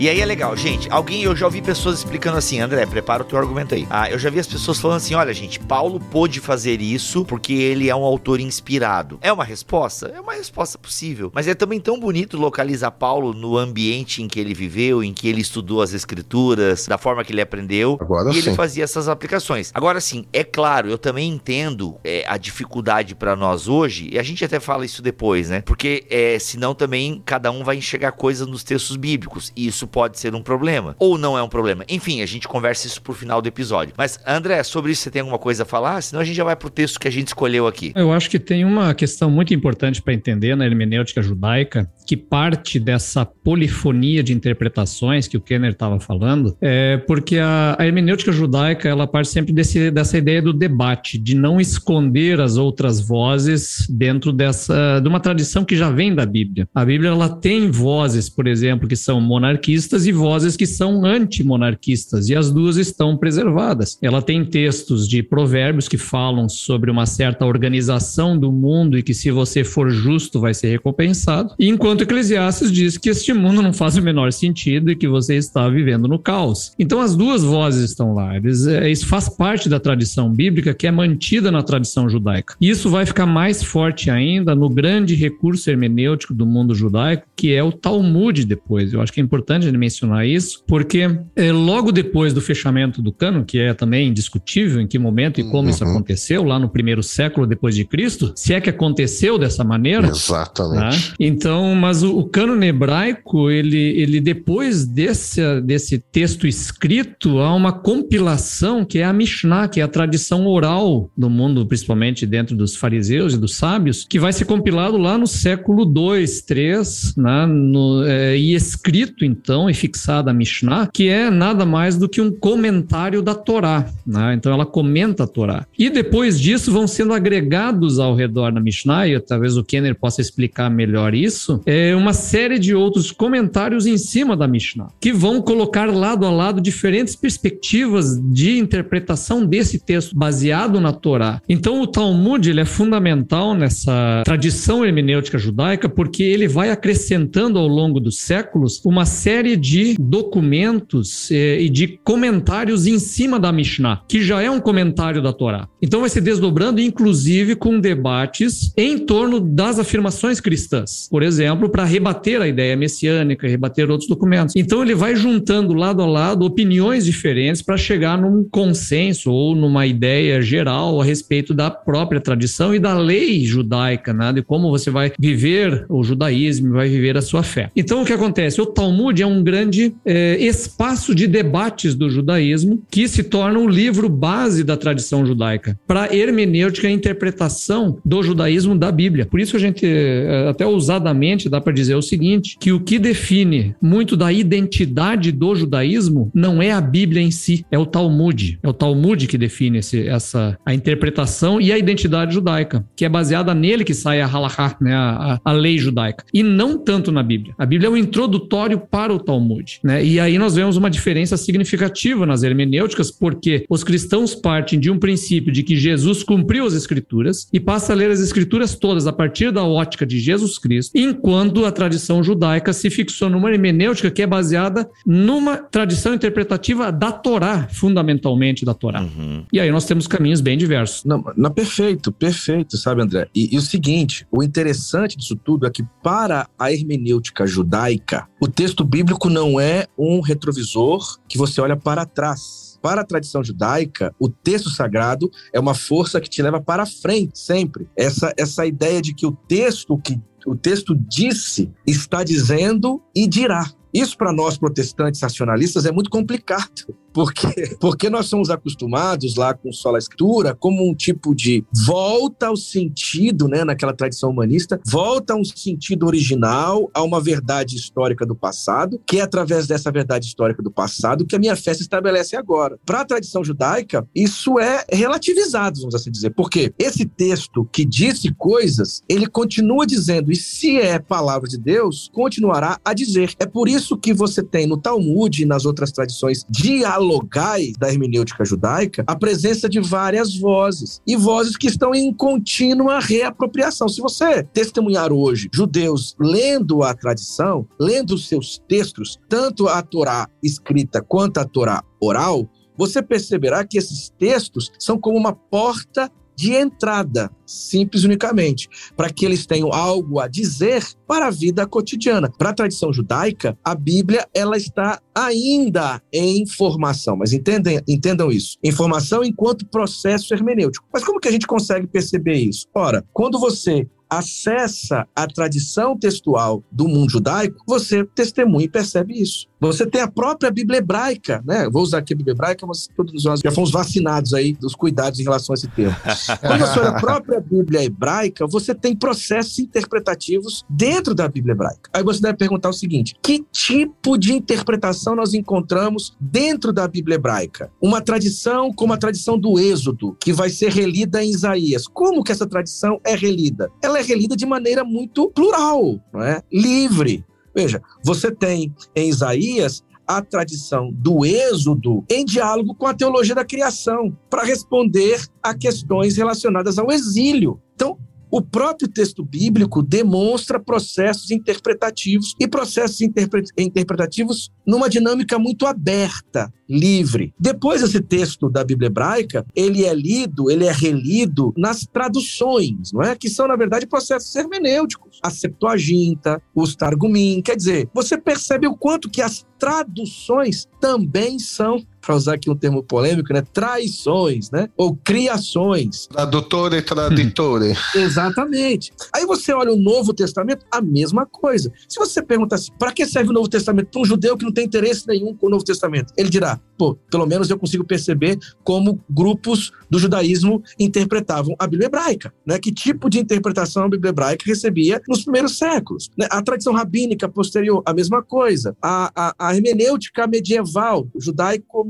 E aí é legal, gente. Alguém, eu já ouvi pessoas explicando assim, André, prepara o teu argumento aí. Ah, eu já vi as pessoas falando assim: olha, gente, Paulo pôde fazer isso porque ele é um autor inspirado. É uma resposta? É uma resposta possível. Mas é também tão bonito localizar Paulo no ambiente em que ele viveu, em que ele estudou as escrituras, da forma que ele aprendeu. Agora e ele sim. fazia essas aplicações. Agora sim, é claro, eu também entendo é, a dificuldade pra nós hoje, e a gente até fala isso depois, né? Porque é, senão também cada um vai enxergar coisas nos textos bíblicos, e isso pode ser um problema, ou não é um problema. Enfim, a gente conversa isso pro final do episódio. Mas, André, sobre isso você tem alguma coisa a falar? Senão a gente já vai pro texto que a gente escolheu aqui. Eu acho que tem uma questão muito importante para entender na hermenêutica judaica, que parte dessa polifonia de interpretações que o Kenner estava falando, é porque a, a hermenêutica judaica ela parte sempre desse, dessa ideia do debate, de não esconder as outras vozes dentro dessa de uma tradição que já vem da Bíblia. A Bíblia ela tem vozes, por exemplo, que são monarquistas e vozes que são antimonarquistas, e as duas estão preservadas. Ela tem textos de provérbios que falam sobre uma certa organização do mundo e que se você for justo vai ser recompensado, enquanto Eclesiastes diz que este mundo não faz o menor sentido e que você está vivendo no caos. Então as duas vozes estão lá. É, isso faz parte da tradição bíblica que é mantida na tradição judaica. E isso vai ficar mais forte ainda no grande recurso hermenêutico do mundo judaico, que é o Talmud depois. Eu acho que é importante ele mencionar isso, porque é, logo depois do fechamento do cano, que é também discutível em que momento e como isso Uhum. aconteceu, lá no primeiro século depois de Cristo, se é que aconteceu dessa maneira, Exatamente. Tá? Então, mas o, o cânone hebraico, ele, ele depois desse, desse texto escrito, há uma compilação que é a Mishnah, que é a tradição oral do mundo, principalmente dentro dos fariseus e dos sábios, que vai ser compilado lá no século 2, 3, né, no, é, e escrito, então, e fixada a Mishnah, que é nada mais do que um comentário da Torá. Né? Então ela comenta a Torá. E depois disso vão sendo agregados ao redor da Mishnah, e talvez o Kenner possa explicar melhor isso, é uma série de outros comentários em cima da Mishnah, que vão colocar lado a lado diferentes perspectivas de interpretação desse texto baseado na Torá. Então o Talmud ele é fundamental nessa tradição hermenêutica judaica porque ele vai acrescentando ao longo dos séculos uma série de documentos eh, e de comentários em cima da Mishnah, que já é um comentário da Torá. Então vai se desdobrando, inclusive com debates em torno das afirmações cristãs, por exemplo, para rebater a ideia messiânica, rebater outros documentos. Então ele vai juntando lado a lado opiniões diferentes para chegar num consenso ou numa ideia geral a respeito da própria tradição e da lei judaica, né? de como você vai viver o judaísmo, vai viver a sua fé. Então o que acontece? O Talmud é um grande é, espaço de debates do judaísmo que se torna o livro base da tradição judaica para hermenêutica e interpretação do judaísmo da Bíblia. Por isso a gente é, até ousadamente dá para dizer o seguinte, que o que define muito da identidade do judaísmo não é a Bíblia em si, é o Talmud. É o Talmud que define esse, essa a interpretação e a identidade judaica, que é baseada nele que sai a halakha, né, a, a, lei judaica, e não tanto na Bíblia. A Bíblia é um introdutório para o Talmud, né? E aí nós vemos uma diferença significativa nas hermenêuticas, porque os cristãos partem de um princípio de que Jesus cumpriu as escrituras e passa a ler as escrituras todas a partir da ótica de Jesus Cristo, enquanto a tradição judaica se fixou numa hermenêutica que é baseada numa tradição interpretativa da Torá, fundamentalmente da Torá. Uhum. E aí nós temos caminhos bem diversos. Não, não perfeito, perfeito, sabe, André? E, e o seguinte, o interessante disso tudo é que para a hermenêutica judaica, o texto bíblico não é um retrovisor que você olha para trás. Para a tradição judaica, o texto sagrado é uma força que te leva para frente sempre. Essa, essa ideia de que o texto que o texto disse está dizendo e dirá. Isso para nós protestantes racionalistas é muito complicado, porque, porque nós somos acostumados lá com sola escritura como um tipo de volta ao sentido, né, naquela tradição humanista, volta a um sentido original, a uma verdade histórica do passado, que é através dessa verdade histórica do passado que a minha fé se estabelece agora. Para a tradição judaica, isso é relativizado, vamos assim dizer, porque esse texto que disse coisas, ele continua dizendo, e se é palavra de Deus, continuará a dizer. É por isso que você tem no Talmud e nas outras tradições dialogais da hermenêutica judaica a presença de várias vozes e vozes que estão em contínua reapropriação. Se você testemunhar hoje judeus lendo a tradição, lendo os seus textos, tanto a Torá escrita quanto a Torá oral, você perceberá que esses textos são como uma porta de entrada, simples unicamente, para que eles tenham algo a dizer para a vida cotidiana. Para a tradição judaica, a Bíblia ela está ainda em formação, mas entendem, entendam isso. Informação enquanto processo hermenêutico. Mas como que a gente consegue perceber isso? Ora, quando você acessa a tradição textual do mundo judaico, você testemunha e percebe isso. Você tem a própria Bíblia hebraica, né? Vou usar aqui a Bíblia hebraica, mas todos nós já fomos vacinados aí dos cuidados em relação a esse termo. Quando você olha a própria Bíblia hebraica, você tem processos interpretativos dentro da Bíblia hebraica. Aí você deve perguntar o seguinte: que tipo de interpretação nós encontramos dentro da Bíblia hebraica? Uma tradição como a tradição do Êxodo, que vai ser relida em Isaías. Como que essa tradição é relida? Ela é relida de maneira muito plural, não é? livre. Veja, você tem em Isaías a tradição do êxodo em diálogo com a teologia da criação, para responder a questões relacionadas ao exílio. Então, o próprio texto bíblico demonstra processos interpretativos e processos interpre interpretativos numa dinâmica muito aberta, livre. Depois esse texto da Bíblia hebraica, ele é lido, ele é relido nas traduções, não é? Que são na verdade processos hermenêuticos. A Septuaginta, os Targumim, quer dizer, você percebe o quanto que as traduções também são para usar aqui um termo polêmico, né? Traições, né? Ou criações. Tradutore e traditore. Exatamente. Aí você olha o Novo Testamento, a mesma coisa. Se você perguntar assim, para que serve o Novo Testamento para um judeu que não tem interesse nenhum com o Novo Testamento? Ele dirá, pô, pelo menos eu consigo perceber como grupos do judaísmo interpretavam a Bíblia hebraica, né? Que tipo de interpretação a Bíblia hebraica recebia nos primeiros séculos? Né? A tradição rabínica posterior, a mesma coisa. A, a, a hermenêutica medieval,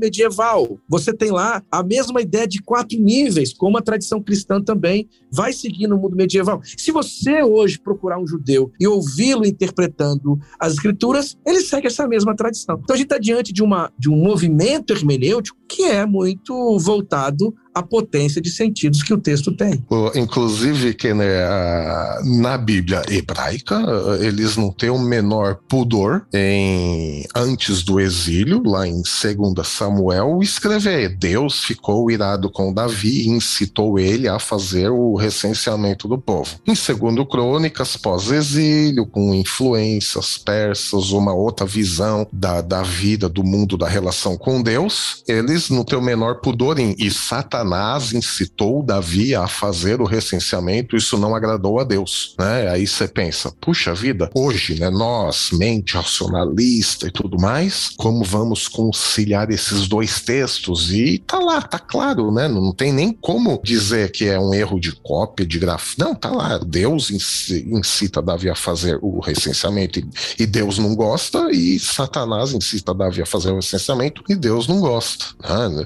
judaico-medieval, você tem lá a mesma ideia de quatro níveis, como a tradição cristã também vai seguir no mundo medieval. Se você hoje procurar um judeu e ouvi-lo interpretando as escrituras, ele segue essa mesma tradição. Então a gente está diante de, uma, de um movimento hermenêutico que é muito voltado à potência de sentidos que o texto tem. Inclusive, que né, na Bíblia hebraica, eles não têm o menor pudor em antes do exílio, lá em 2 Samuel, escrever: Deus ficou irado com Davi e incitou ele a fazer o recenseamento do povo. Em 2 Crônicas, pós-exílio, com influências persas, uma outra visão da, da vida, do mundo, da relação com Deus, eles não têm o menor pudor em. E Satanás incitou Davi a fazer o recenseamento, isso não agradou a Deus. Né? Aí você pensa, puxa vida, hoje, né, nós, mente racionalista e tudo mais, como vamos conciliar esses dois textos? E tá lá, tá claro, né? Não tem nem como dizer que é um erro de cópia, de grafo. Não, tá lá. Deus incita Davi a fazer o recenseamento e Deus não gosta, e Satanás incita Davi a fazer o recenseamento e Deus não gosta.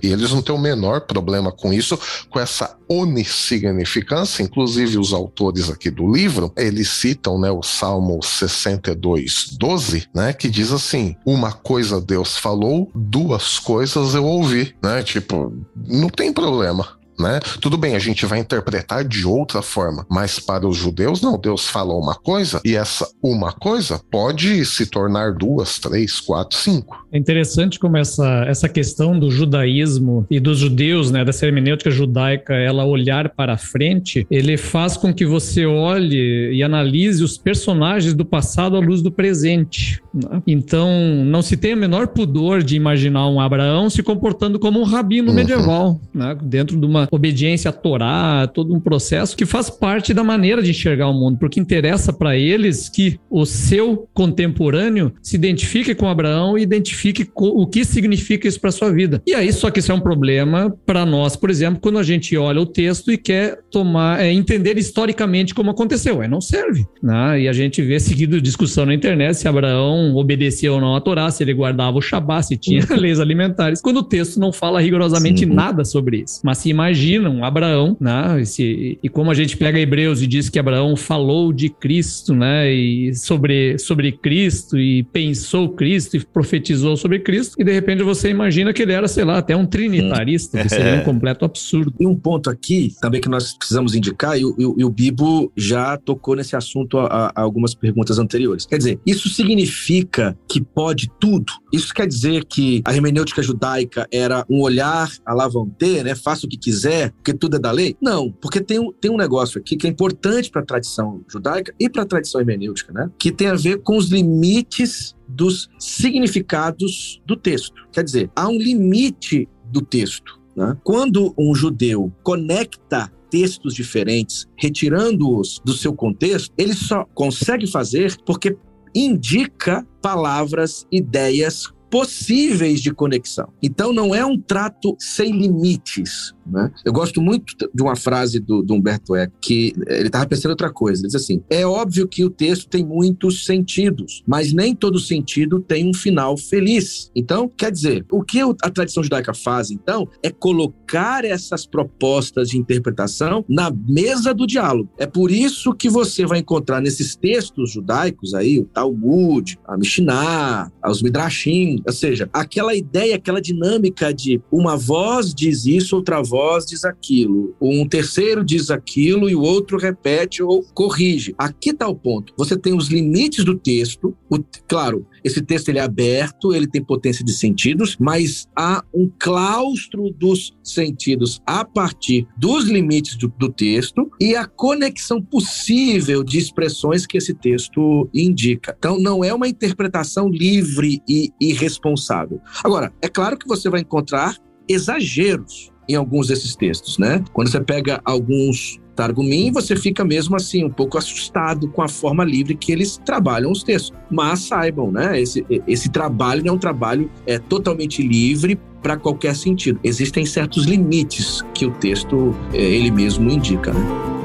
E eles não têm o menor problema com isso, com essa onissignificância. Inclusive, os autores aqui do livro, eles citam né, o Salmo 62, 12, né, que diz assim: Uma coisa Deus falou, duas coisas eu ouvi. Né? Tipo, não tem problema né? Tudo bem, a gente vai interpretar de outra forma, mas para os judeus, não. Deus fala uma coisa e essa uma coisa pode se tornar duas, três, quatro, cinco. É interessante como essa, essa questão do judaísmo e dos judeus, né, dessa hermenêutica judaica, ela olhar para frente, ele faz com que você olhe e analise os personagens do passado à luz do presente. Né? Então, não se tem o menor pudor de imaginar um Abraão se comportando como um rabino uhum. medieval, né? dentro de uma obediência à Torá, todo um processo que faz parte da maneira de enxergar o mundo, porque interessa para eles que o seu contemporâneo se identifique com Abraão e identifique o que significa isso para sua vida. E aí, só que isso é um problema para nós, por exemplo, quando a gente olha o texto e quer tomar, é, entender historicamente como aconteceu. Aí não serve. Né? E a gente vê seguido discussão na internet se Abraão obedecia ou não à Torá, se ele guardava o Shabat, se tinha leis alimentares, quando o texto não fala rigorosamente Sim. nada sobre isso. Mas se imagina imaginam Abraão, né? Esse, e como a gente pega Hebreus e diz que Abraão falou de Cristo, né? E sobre, sobre Cristo e pensou Cristo e profetizou sobre Cristo, e de repente você imagina que ele era, sei lá, até um trinitarista, que seria um completo absurdo. E um ponto aqui também que nós precisamos indicar, e o, e o Bibo já tocou nesse assunto a, a algumas perguntas anteriores. Quer dizer, isso significa que pode tudo? Isso quer dizer que a hermenêutica judaica era um olhar lavante, né? Faça o que quiser quiser, porque tudo é da lei? Não, porque tem um, tem um negócio aqui que é importante para a tradição judaica e para a tradição hermenêutica, né? Que tem a ver com os limites dos significados do texto. Quer dizer, há um limite do texto. Né? Quando um judeu conecta textos diferentes, retirando-os do seu contexto, ele só consegue fazer porque indica palavras, ideias possíveis de conexão. Então, não é um trato sem limites. Né? Eu gosto muito de uma frase do, do Humberto Eco, que ele estava pensando outra coisa. Ele diz assim: é óbvio que o texto tem muitos sentidos, mas nem todo sentido tem um final feliz. Então, quer dizer, o que a tradição judaica faz, então, é colocar essas propostas de interpretação na mesa do diálogo. É por isso que você vai encontrar nesses textos judaicos aí, o Talmud, a Mishnah, os Midrashim, ou seja, aquela ideia, aquela dinâmica de uma voz diz isso, outra voz voz diz aquilo, um terceiro diz aquilo e o outro repete ou corrige. Aqui está o ponto. Você tem os limites do texto, o, claro, esse texto ele é aberto, ele tem potência de sentidos, mas há um claustro dos sentidos a partir dos limites do, do texto e a conexão possível de expressões que esse texto indica. Então, não é uma interpretação livre e irresponsável. Agora, é claro que você vai encontrar exageros em alguns desses textos, né? Quando você pega alguns Targumim, você fica mesmo assim um pouco assustado com a forma livre que eles trabalham os textos. Mas saibam, né? Esse, esse trabalho não é um trabalho é, totalmente livre para qualquer sentido. Existem certos limites que o texto é, ele mesmo indica, né?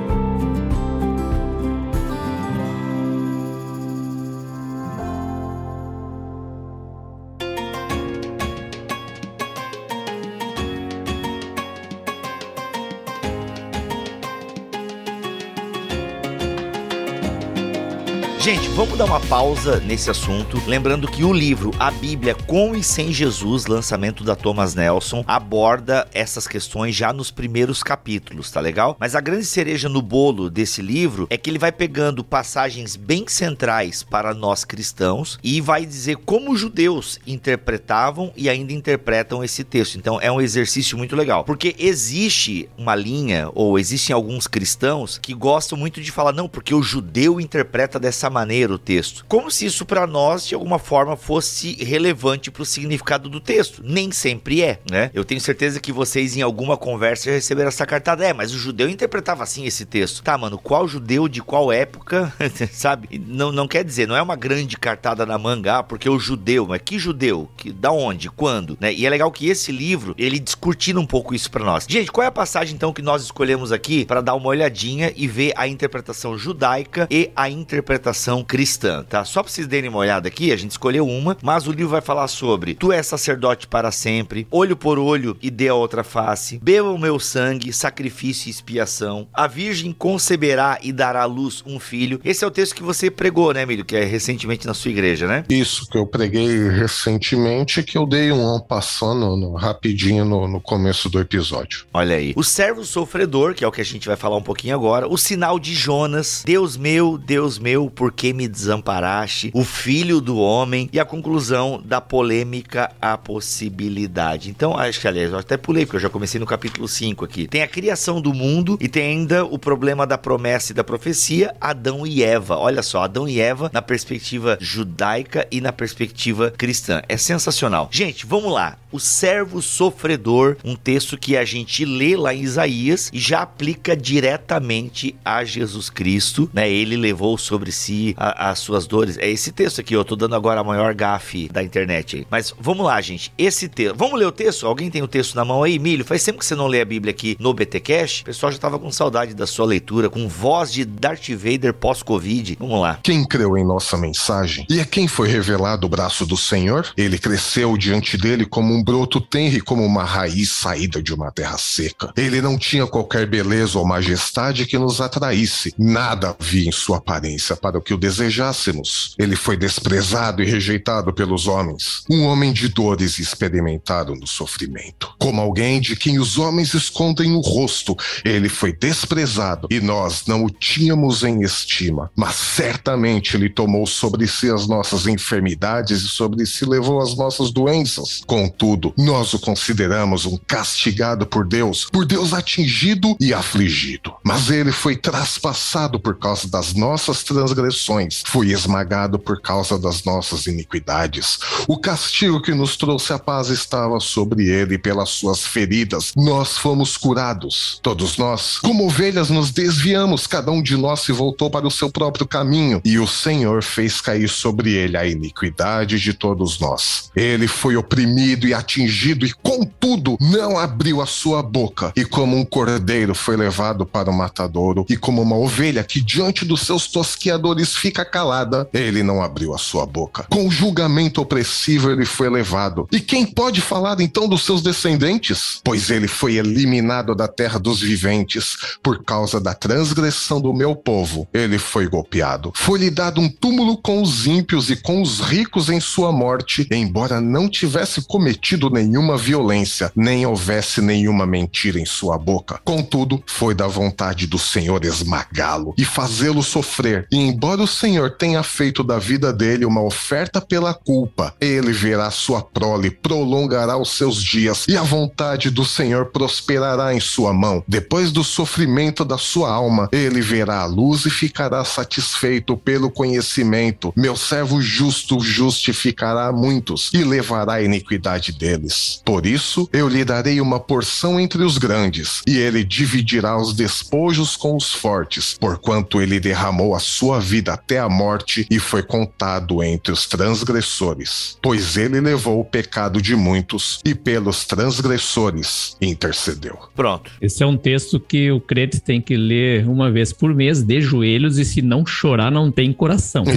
Vamos dar uma pausa nesse assunto, lembrando que o livro A Bíblia com e sem Jesus, lançamento da Thomas Nelson, aborda essas questões já nos primeiros capítulos, tá legal? Mas a grande cereja no bolo desse livro é que ele vai pegando passagens bem centrais para nós cristãos e vai dizer como os judeus interpretavam e ainda interpretam esse texto. Então é um exercício muito legal, porque existe uma linha ou existem alguns cristãos que gostam muito de falar não, porque o judeu interpreta dessa maneira o texto. Como se isso para nós, de alguma forma, fosse relevante para o significado do texto. Nem sempre é, né? Eu tenho certeza que vocês, em alguma conversa, receberam essa cartada. É, mas o judeu interpretava assim esse texto. Tá, mano, qual judeu de qual época, sabe? Não, não quer dizer, não é uma grande cartada na manga, ah, porque o judeu, mas que judeu? Que, da onde? Quando? Né? E é legal que esse livro, ele discutindo um pouco isso para nós. Gente, qual é a passagem então que nós escolhemos aqui para dar uma olhadinha e ver a interpretação judaica e a interpretação cristã, tá? Só pra vocês darem uma olhada aqui, a gente escolheu uma, mas o livro vai falar sobre tu és sacerdote para sempre, olho por olho e dê a outra face, beba o meu sangue, sacrifício e expiação, a virgem conceberá e dará à luz um filho. Esse é o texto que você pregou, né, Emílio? Que é recentemente na sua igreja, né? Isso, que eu preguei recentemente, que eu dei um passando no, rapidinho no, no começo do episódio. Olha aí. O servo sofredor, que é o que a gente vai falar um pouquinho agora, o sinal de Jonas, Deus meu, Deus meu, por que me desamparaste? O filho do homem e a conclusão da polêmica a possibilidade. Então, acho que aliás, eu até pulei, porque eu já comecei no capítulo 5 aqui. Tem a criação do mundo e tem ainda o problema da promessa e da profecia, Adão e Eva. Olha só, Adão e Eva na perspectiva judaica e na perspectiva cristã. É sensacional. Gente, vamos lá. O servo sofredor, um texto que a gente lê lá em Isaías e já aplica diretamente a Jesus Cristo, né? Ele levou sobre si a, as suas dores. É esse texto aqui, eu tô dando agora a maior gafe da internet. Mas vamos lá, gente. Esse texto. Vamos ler o texto? Alguém tem o texto na mão aí? Milho, faz tempo que você não lê a Bíblia aqui no BT Cash. O pessoal já tava com saudade da sua leitura, com voz de Darth Vader pós-Covid. Vamos lá. Quem creu em nossa mensagem e a quem foi revelado o braço do Senhor, ele cresceu diante dele como um broto tenro e como uma raiz saída de uma terra seca. Ele não tinha qualquer beleza ou majestade que nos atraísse. Nada havia em sua aparência para o que o desejássemos. Ele foi desprezado e rejeitado pelos homens, um homem de dores experimentado no sofrimento. Como alguém de quem os homens escondem o rosto, ele foi desprezado e nós não o tínhamos em estima. Mas certamente ele tomou sobre si as nossas enfermidades e sobre si levou as nossas doenças. Contudo, nós o consideramos um castigado por Deus, por Deus atingido e afligido. Mas ele foi traspassado por causa das nossas transgressões transgressões, foi esmagado por causa das nossas iniquidades. O castigo que nos trouxe a paz estava sobre ele, pelas suas feridas nós fomos curados. Todos nós, como ovelhas, nos desviamos, cada um de nós se voltou para o seu próprio caminho, e o Senhor fez cair sobre ele a iniquidade de todos nós. Ele foi oprimido e atingido, e contudo não abriu a sua boca, e como um cordeiro foi levado para o matadouro, e como uma ovelha que diante dos seus tosquiadores mulheres fica calada, ele não abriu a sua boca. Com julgamento opressivo ele foi levado. E quem pode falar então dos seus descendentes? Pois ele foi eliminado da terra dos viventes por causa da transgressão do meu povo. Ele foi golpeado. Foi-lhe dado um túmulo com os ímpios e com os ricos em sua morte, embora não tivesse cometido nenhuma violência, nem houvesse nenhuma mentira em sua boca. Contudo, foi da vontade do Senhor esmagá-lo e fazê-lo sofrer. E embora o Senhor tenha feito da vida dele uma oferta pela culpa, ele verá sua prole, prolongará os seus dias, e a vontade do Senhor prosperará em sua mão. Depois do sofrimento da sua alma, ele verá a luz e ficará satisfeito pelo conhecimento. Meu servo justo justificará muitos e levará a iniquidade deles. Por isso, eu lhe darei uma porção entre os grandes, e ele dividirá os despojos com os fortes, porquanto ele derramou a sua vida até a morte e foi contado entre os transgressores. Pois ele levou o pecado de muitos e pelos transgressores intercedeu. Pronto. Esse é um texto que o crente tem que ler uma vez por mês, de joelhos, e se não chorar, não tem coração.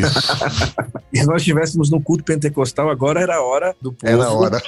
E se nós estivéssemos no culto pentecostal, agora era a hora do povo. Era a hora.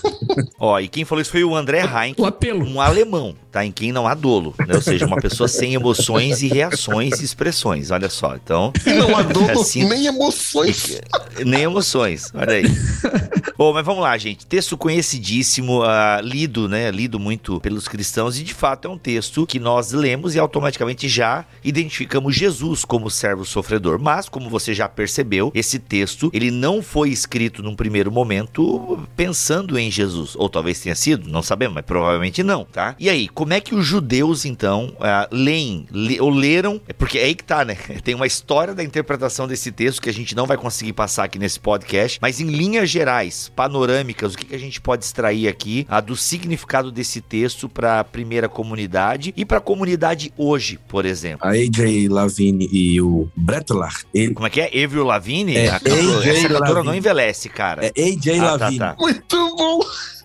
Ó, e quem falou isso foi o André Heinck, O apelo. um alemão, tá? Em quem não há dolo, né? Ou seja, uma pessoa sem emoções e reações e expressões, olha só. Então, E não há Assim- nem emoções. nem emoções, olha aí. Bom, mas vamos lá, gente. Texto conhecidíssimo, ah, lido, né? Lido muito pelos cristãos e de fato é um texto que nós lemos e automaticamente já identificamos Jesus como servo sofredor. Mas, como você já percebeu, esse texto ele não foi escrito num primeiro momento pensando em Jesus, ou talvez tenha sido, não sabemos, mas provavelmente não, tá? E aí, como é que os judeus então ah, leem, le- ou leram? É Porque é aí que tá, né? Tem uma história da interpretação desse texto que a gente não vai conseguir passar aqui nesse podcast, mas em linhas gerais, panorâmicas, o que, que a gente pode extrair aqui ah, do significado desse texto para a primeira comunidade e para a comunidade hoje, por exemplo? A AJ Lavigne e o Bretlar, ele Como é que é? Avril Lavigne? É, A cantora- essa cantora não envelhece, cara. é AJ Ah, tá, Lavigne. tá. Muito bom.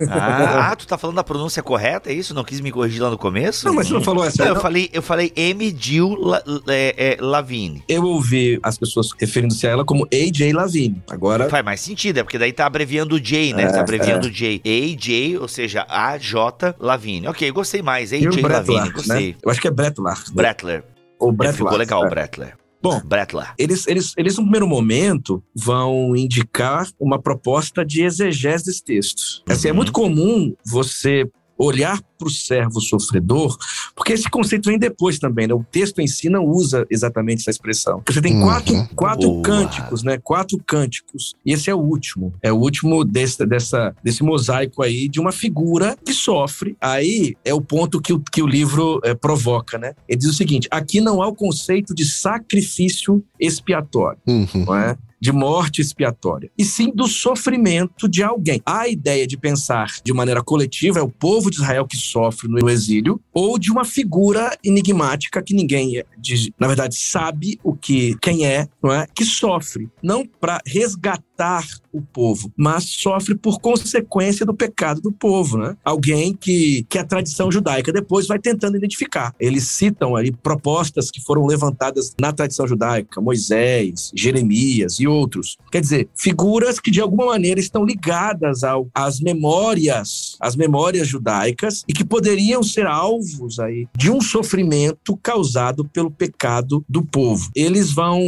Ah, ah, tu tá falando da pronúncia correta, é isso? Não quis me corrigir lá no começo? Não, mas você não falou essa. Não, eu não? falei, eu falei M. Jill La, é, é, Lavigne. Eu ouvi as pessoas referindo-se a ela como AJ Lavigne. Agora, Faz mais sentido, é porque daí tá abreviando o J, né? É, tá abreviando o J. AJ, ou seja, AJ Lavigne. Ok, gostei mais. o AJ Lavigne, gostei. né? Eu acho que é Bretlar. Bretler. Ou É, Bretlar. ficou legal, é. Bretler. Bom, Bretler. Eles, eles, eles, no primeiro momento, vão indicar uma proposta de exegese desse texto. Assim, é Uhum. muito comum você olhar para o servo sofredor, porque esse conceito vem depois também, né? O texto em si não usa exatamente essa expressão. Você tem Uhum. quatro, quatro Boa. cânticos, né? Quatro cânticos. E esse é o último. É o último desse, dessa, desse mosaico aí de uma figura que sofre. Aí é o ponto que o, que o livro eh, provoca, né? Ele diz o seguinte: aqui não há o conceito de sacrifício expiatório Uhum. não é? de morte expiatória, e sim do sofrimento de alguém. A ideia de pensar de maneira coletiva é o povo de Israel que sofre no exílio, ou de uma figura enigmática que ninguém, na verdade, sabe o que quem é, não é? Que sofre, não para resgatar o povo, mas sofre por consequência do pecado do povo, né? Alguém que, que a tradição judaica depois vai tentando identificar. Eles citam ali propostas que foram levantadas na tradição judaica, Moisés, Jeremias e outros. Quer dizer, figuras que de alguma maneira estão ligadas ao, às memórias, às memórias judaicas e que poderiam ser alvos aí de um sofrimento causado pelo pecado do povo. Eles vão,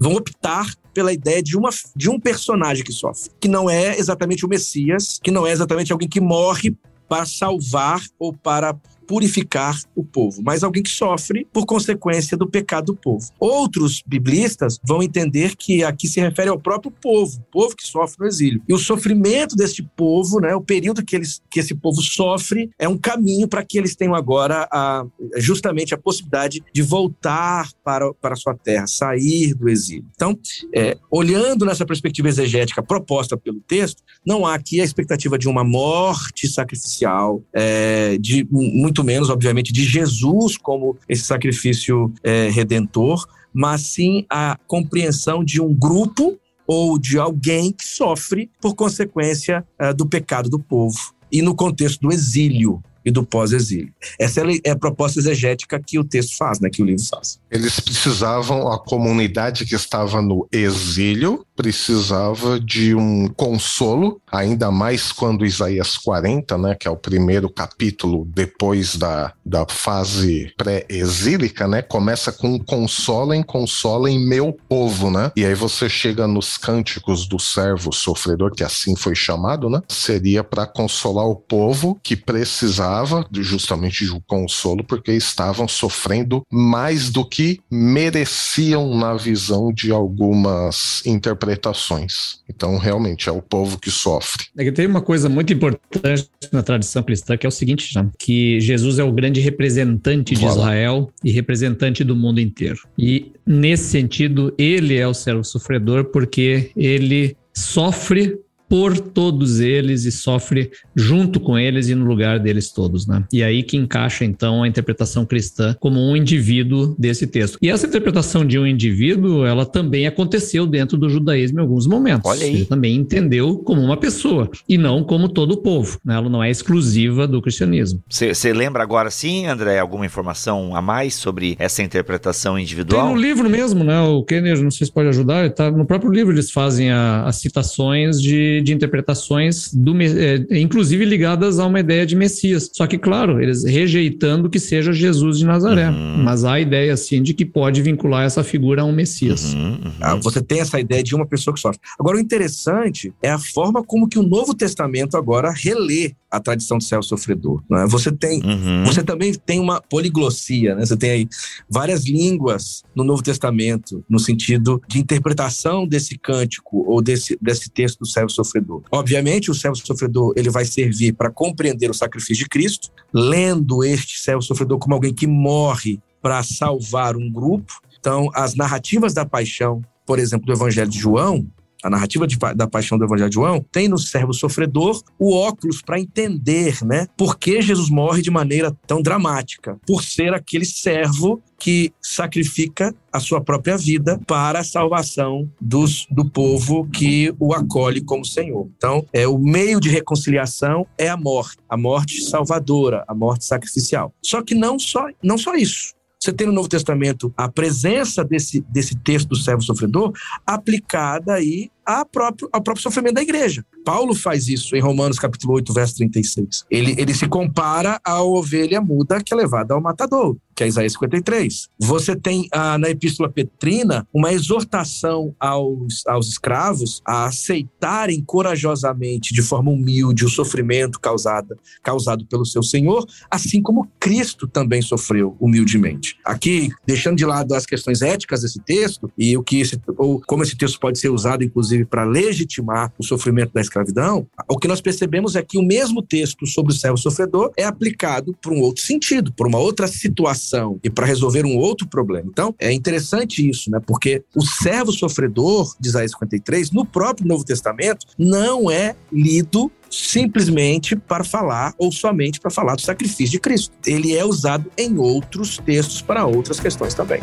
vão optar pela ideia de, uma, de um personagem que sofre, que não é exatamente o Messias, que não é exatamente alguém que morre para salvar ou para purificar o povo, mas alguém que sofre por consequência do pecado do povo. Outros biblistas vão entender que aqui se refere ao próprio povo, o povo que sofre no exílio. E o sofrimento deste povo, né, o período que, eles, que esse povo sofre, é um caminho para que eles tenham agora a, justamente a possibilidade de voltar para, para a sua terra, sair do exílio. Então, é, olhando nessa perspectiva exegética proposta pelo texto, não há aqui a expectativa de uma morte sacrificial, é, de muito menos, obviamente, de Jesus como esse sacrifício é, redentor, mas sim a compreensão de um grupo ou de alguém que sofre por consequência é, do pecado do povo. E no contexto do exílio, e do pós-exílio. Essa é a proposta exegética que o texto faz, né, que o livro faz. Eles precisavam, a comunidade que estava no exílio precisava de um consolo, ainda mais quando Isaías 40, né, que é o primeiro capítulo depois da, da fase pré-exílica, né, começa com consolem, consolem meu povo, né? E aí você chega nos cânticos do servo sofredor, que assim foi chamado, né? Seria para consolar o povo que precisava justamente de um consolo, porque estavam sofrendo mais do que mereciam na visão de algumas interpretações. Então, realmente, é o povo que sofre. É que tem uma coisa muito importante na tradição cristã, que é o seguinte, já, que Jesus é o grande representante de Israel e representante do mundo inteiro. E, nesse sentido, ele é o servo sofredor porque ele sofre por todos eles e sofre junto com eles e no lugar deles todos, né? E aí que encaixa então a interpretação cristã como um indivíduo desse texto. E essa interpretação de um indivíduo, ela também aconteceu dentro do judaísmo em alguns momentos. Olha aí. Ele também entendeu como uma pessoa e não como todo o povo, né? Ela não é exclusiva do cristianismo. Você lembra agora sim, André, alguma informação a mais sobre essa interpretação individual? Tem no livro mesmo, né? O Kenner, não sei se pode ajudar, tá no próprio livro eles fazem as citações de de, interpretações, do, é, inclusive ligadas a uma ideia de Messias. Só que, claro, eles rejeitando que seja Jesus de Nazaré. Uhum. Mas há a ideia, assim, de que pode vincular essa figura a um Messias. Uhum, uhum. Ah, você tem essa ideia de uma pessoa que sofre. Agora, o interessante é a forma como que o Novo Testamento agora relê a tradição do céu sofredor. Né? Você tem, uhum. você também tem uma poliglossia, né? Você tem aí várias línguas no Novo Testamento no sentido de interpretação desse cântico ou desse, desse texto do céu sofredor. Obviamente, o céu sofredor ele vai servir para compreender o sacrifício de Cristo, lendo este céu sofredor como alguém que morre para salvar um grupo. Então, as narrativas da paixão, por exemplo, do Evangelho de João, a narrativa de, da paixão do Evangelho de João, tem no servo sofredor o óculos para entender, né, por que Jesus morre de maneira tão dramática, por ser aquele servo que sacrifica a sua própria vida para a salvação dos, do povo que o acolhe como Senhor. Então, é o meio de reconciliação é a morte, a morte salvadora, a morte sacrificial. Só que não só, não só isso. Você tem no Novo Testamento a presença desse, desse texto do servo sofredor aplicada aí a próprio, ao próprio sofrimento da igreja. Paulo faz isso em Romanos capítulo 8, verso 36. Ele, ele se compara à ovelha muda que é levada ao matador, que é Isaías 53. Você tem ah, na Epístola Petrina uma exortação aos, aos escravos a aceitarem corajosamente, de forma humilde, o sofrimento causado, causado pelo seu Senhor, assim como Cristo também sofreu humildemente. Aqui, deixando de lado as questões éticas desse texto e o que esse, ou como esse texto pode ser usado, inclusive, para legitimar o sofrimento da escravidão, o que nós percebemos é que o mesmo texto sobre o servo sofredor é aplicado por um outro sentido, por uma outra situação e para resolver um outro problema. Então, é interessante isso, né? Porque o servo sofredor de Isaías 53, no próprio Novo Testamento, não é lido simplesmente para falar ou somente para falar do sacrifício de Cristo. Ele é usado em outros textos para outras questões também.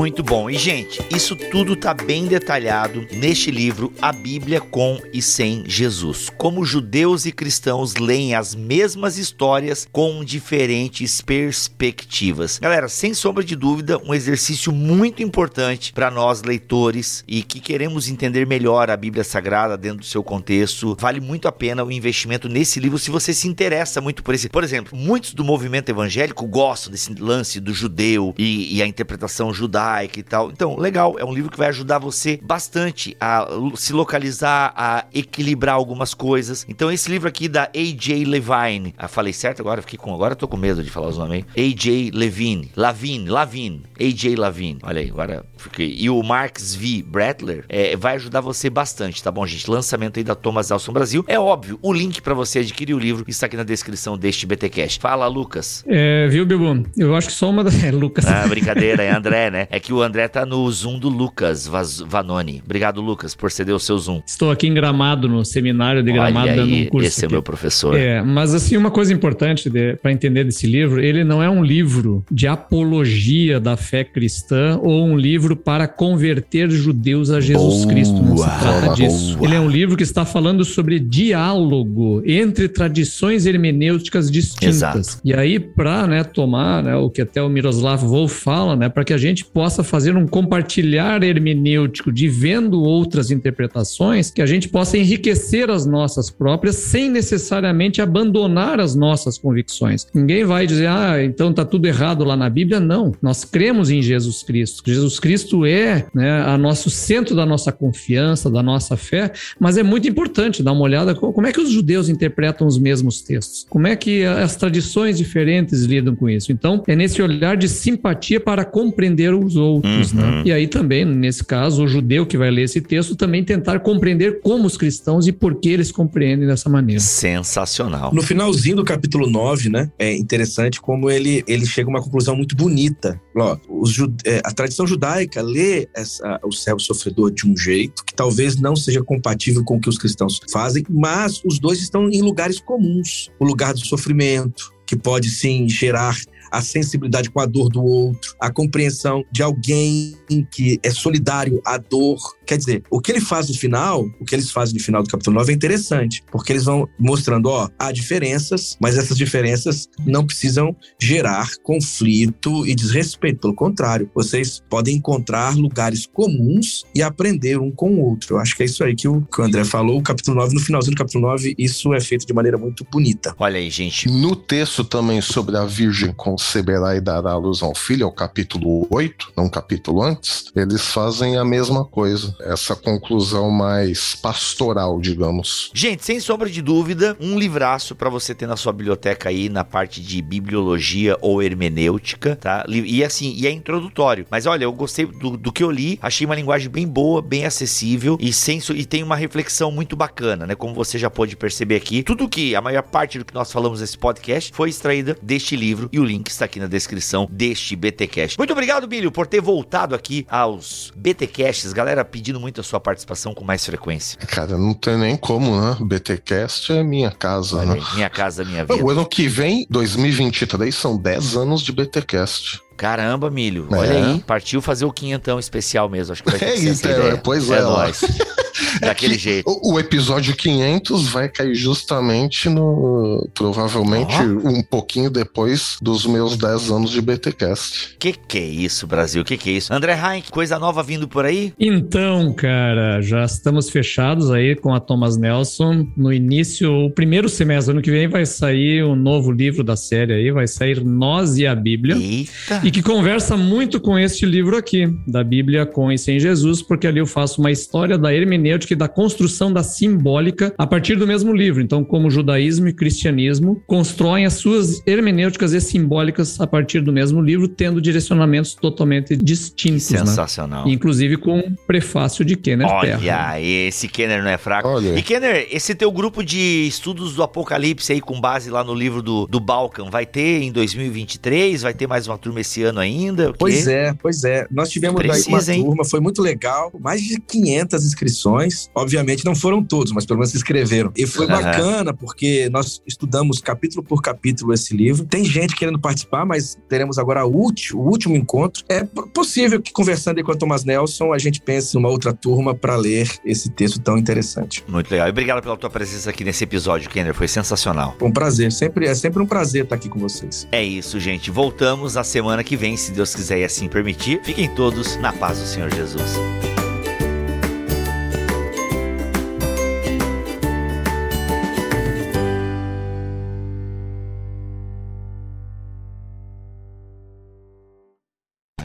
Muito bom. E, gente, isso tudo tá bem detalhado neste livro, A Bíblia com e Sem Jesus. Como judeus e cristãos leem as mesmas histórias com diferentes perspectivas. Galera, sem sombra de dúvida, um exercício muito importante para nós leitores e que queremos entender melhor a Bíblia Sagrada dentro do seu contexto. Vale muito a pena o investimento nesse livro se você se interessa muito por esse. Por exemplo, muitos do movimento evangélico gostam desse lance do judeu e, e a interpretação judaica judaica e tal. Então, legal, é um livro que vai ajudar você bastante a se localizar, a equilibrar algumas coisas. Então, esse livro aqui da A.J. Levine, ah, falei certo agora? Fiquei com, agora tô com medo de falar os nomes aí. A.J. Levine, Lavine, Lavine, A.J. Lavine. Olha aí, agora fiquei. E o Marx V. Bratler é, vai ajudar você bastante, tá bom, gente? Lançamento aí da Thomas Elson Brasil. É óbvio, o link para você adquirir o livro está aqui na descrição deste BTcast. Fala, Lucas. É, viu, Bibu? Eu acho que só uma da... É, Lucas. Ah, brincadeira, é André, né? É que o André tá no Zoom do Lucas Vaz- Vanoni. Obrigado, Lucas, por ceder o seu Zoom. Estou aqui em Gramado, no seminário de Gramado, Olha dando aí, um curso. esse é aqui. meu professor. É, mas assim, uma coisa importante para entender desse livro, ele não é um livro de apologia da fé cristã ou um livro para converter judeus a Jesus Boa, Cristo. Não se trata boa. disso. Ele é um livro que está falando sobre diálogo entre tradições hermenêuticas distintas. Exato. E aí, para né, tomar né, o que até o Miroslav Volf fala, né, para que a gente possa fazer um compartilhar hermenêutico de vendo outras interpretações, que a gente possa enriquecer as nossas próprias sem necessariamente abandonar as nossas convicções. Ninguém vai dizer, ah, então tá tudo errado lá na Bíblia. Não. Nós cremos em Jesus Cristo. Jesus Cristo é né, a nosso centro da nossa confiança, da nossa fé, mas é muito importante dar uma olhada co- como é que os judeus interpretam os mesmos textos, como é que as tradições diferentes lidam com isso. Então, é nesse olhar de simpatia para compreender os outros, Uhum. né? E aí também, nesse caso, o judeu que vai ler esse texto também tentar compreender como os cristãos e por que eles compreendem dessa maneira. Sensacional. No finalzinho do capítulo 9, né? É interessante como ele, ele chega a uma conclusão muito bonita. Ó, os é, a tradição judaica lê essa- o servo sofredor de um jeito que talvez não seja compatível com o que os cristãos fazem, mas os dois estão em lugares comuns. O lugar do sofrimento, que pode sim gerar a sensibilidade com a dor do outro, a compreensão de alguém que é solidário à dor. Quer dizer, o que ele faz no final, o que eles fazem no final do capítulo 9 é interessante, porque eles vão mostrando, ó, há diferenças, mas essas diferenças não precisam gerar conflito e desrespeito. Pelo contrário, vocês podem encontrar lugares comuns e aprender um com o outro. Eu acho que é isso aí que o, que o André falou. O capítulo 9, no finalzinho do capítulo 9, isso é feito de maneira muito bonita. Olha aí, gente. No texto também sobre a Virgem conceberá e dará à luz a um filho, é o capítulo 8, não um capítulo antes, eles fazem a mesma coisa. Essa conclusão mais pastoral, digamos. Gente, sem sombra de dúvida, um livraço pra você ter na sua biblioteca aí na parte de bibliologia ou hermenêutica, tá? E assim, e é introdutório. Mas olha, eu gostei do, do que eu li, achei uma linguagem bem boa, bem acessível e, sem, e tem uma reflexão muito bacana, né? Como você já pôde perceber aqui, tudo que, a maior parte do que nós falamos nesse podcast foi extraída deste livro e o link está aqui na descrição deste BTcast. Muito obrigado, Bilho, por ter voltado aqui aos BTcasts. Galera pedindo muito a sua participação com mais frequência. Cara, não tem nem como, né? BTcast é minha casa, né? minha casa, minha vida. O ano que vem, 2023, são 10 anos de BTcast. Caramba, milho. É. Olha aí. Partiu fazer o quinhentão especial mesmo. Acho que vai ter É que ser essa então, ideia. pois é. é, nóis. Daquele que jeito. O, o episódio 500 vai cair justamente no. Provavelmente um pouquinho depois dos meus 10 anos de BTcast. Que que é isso, Brasil? Que que é isso? André Heinck, coisa nova vindo por aí? Então, cara, já estamos fechados aí com a Thomas Nelson. No início, o primeiro semestre, ano que vem, vai sair um novo livro da série aí, vai sair Nós e a Bíblia. Eita. E que conversa muito com este livro aqui, da Bíblia com e sem Jesus, porque ali eu faço uma história da hermenêutica e da construção da simbólica a partir do mesmo livro. Então, como o judaísmo e cristianismo constroem as suas hermenêuticas e simbólicas a partir do mesmo livro, tendo direcionamentos totalmente distintos, né? Sensacional. Inclusive com um prefácio de Kenneth Terra. Olha, esse Kenner não é fraco. Olha. E Kenner, esse teu grupo de estudos do Apocalipse aí, com base lá no livro do, do Balkan, vai ter em 2023? Vai ter mais uma turma esse ano ainda? Pois é, pois é. Nós tivemos daí uma Precisa, hein? turma, foi muito legal, mais de 500 inscrições. Obviamente não foram todos, mas pelo menos se inscreveram. E foi bacana, porque nós estudamos capítulo por capítulo esse livro. Tem gente querendo participar, mas teremos agora o último, o último encontro. É possível que, conversando aí com a Thomas Nelson, a gente pense numa outra turma para ler esse texto tão interessante. Muito legal. E obrigado pela tua presença aqui nesse episódio, Kenner. Foi sensacional. Foi um prazer, sempre, é sempre um prazer estar aqui com vocês. É isso, gente. Voltamos na semana que vem, se Deus quiser e assim permitir. Fiquem todos na paz do Senhor Jesus.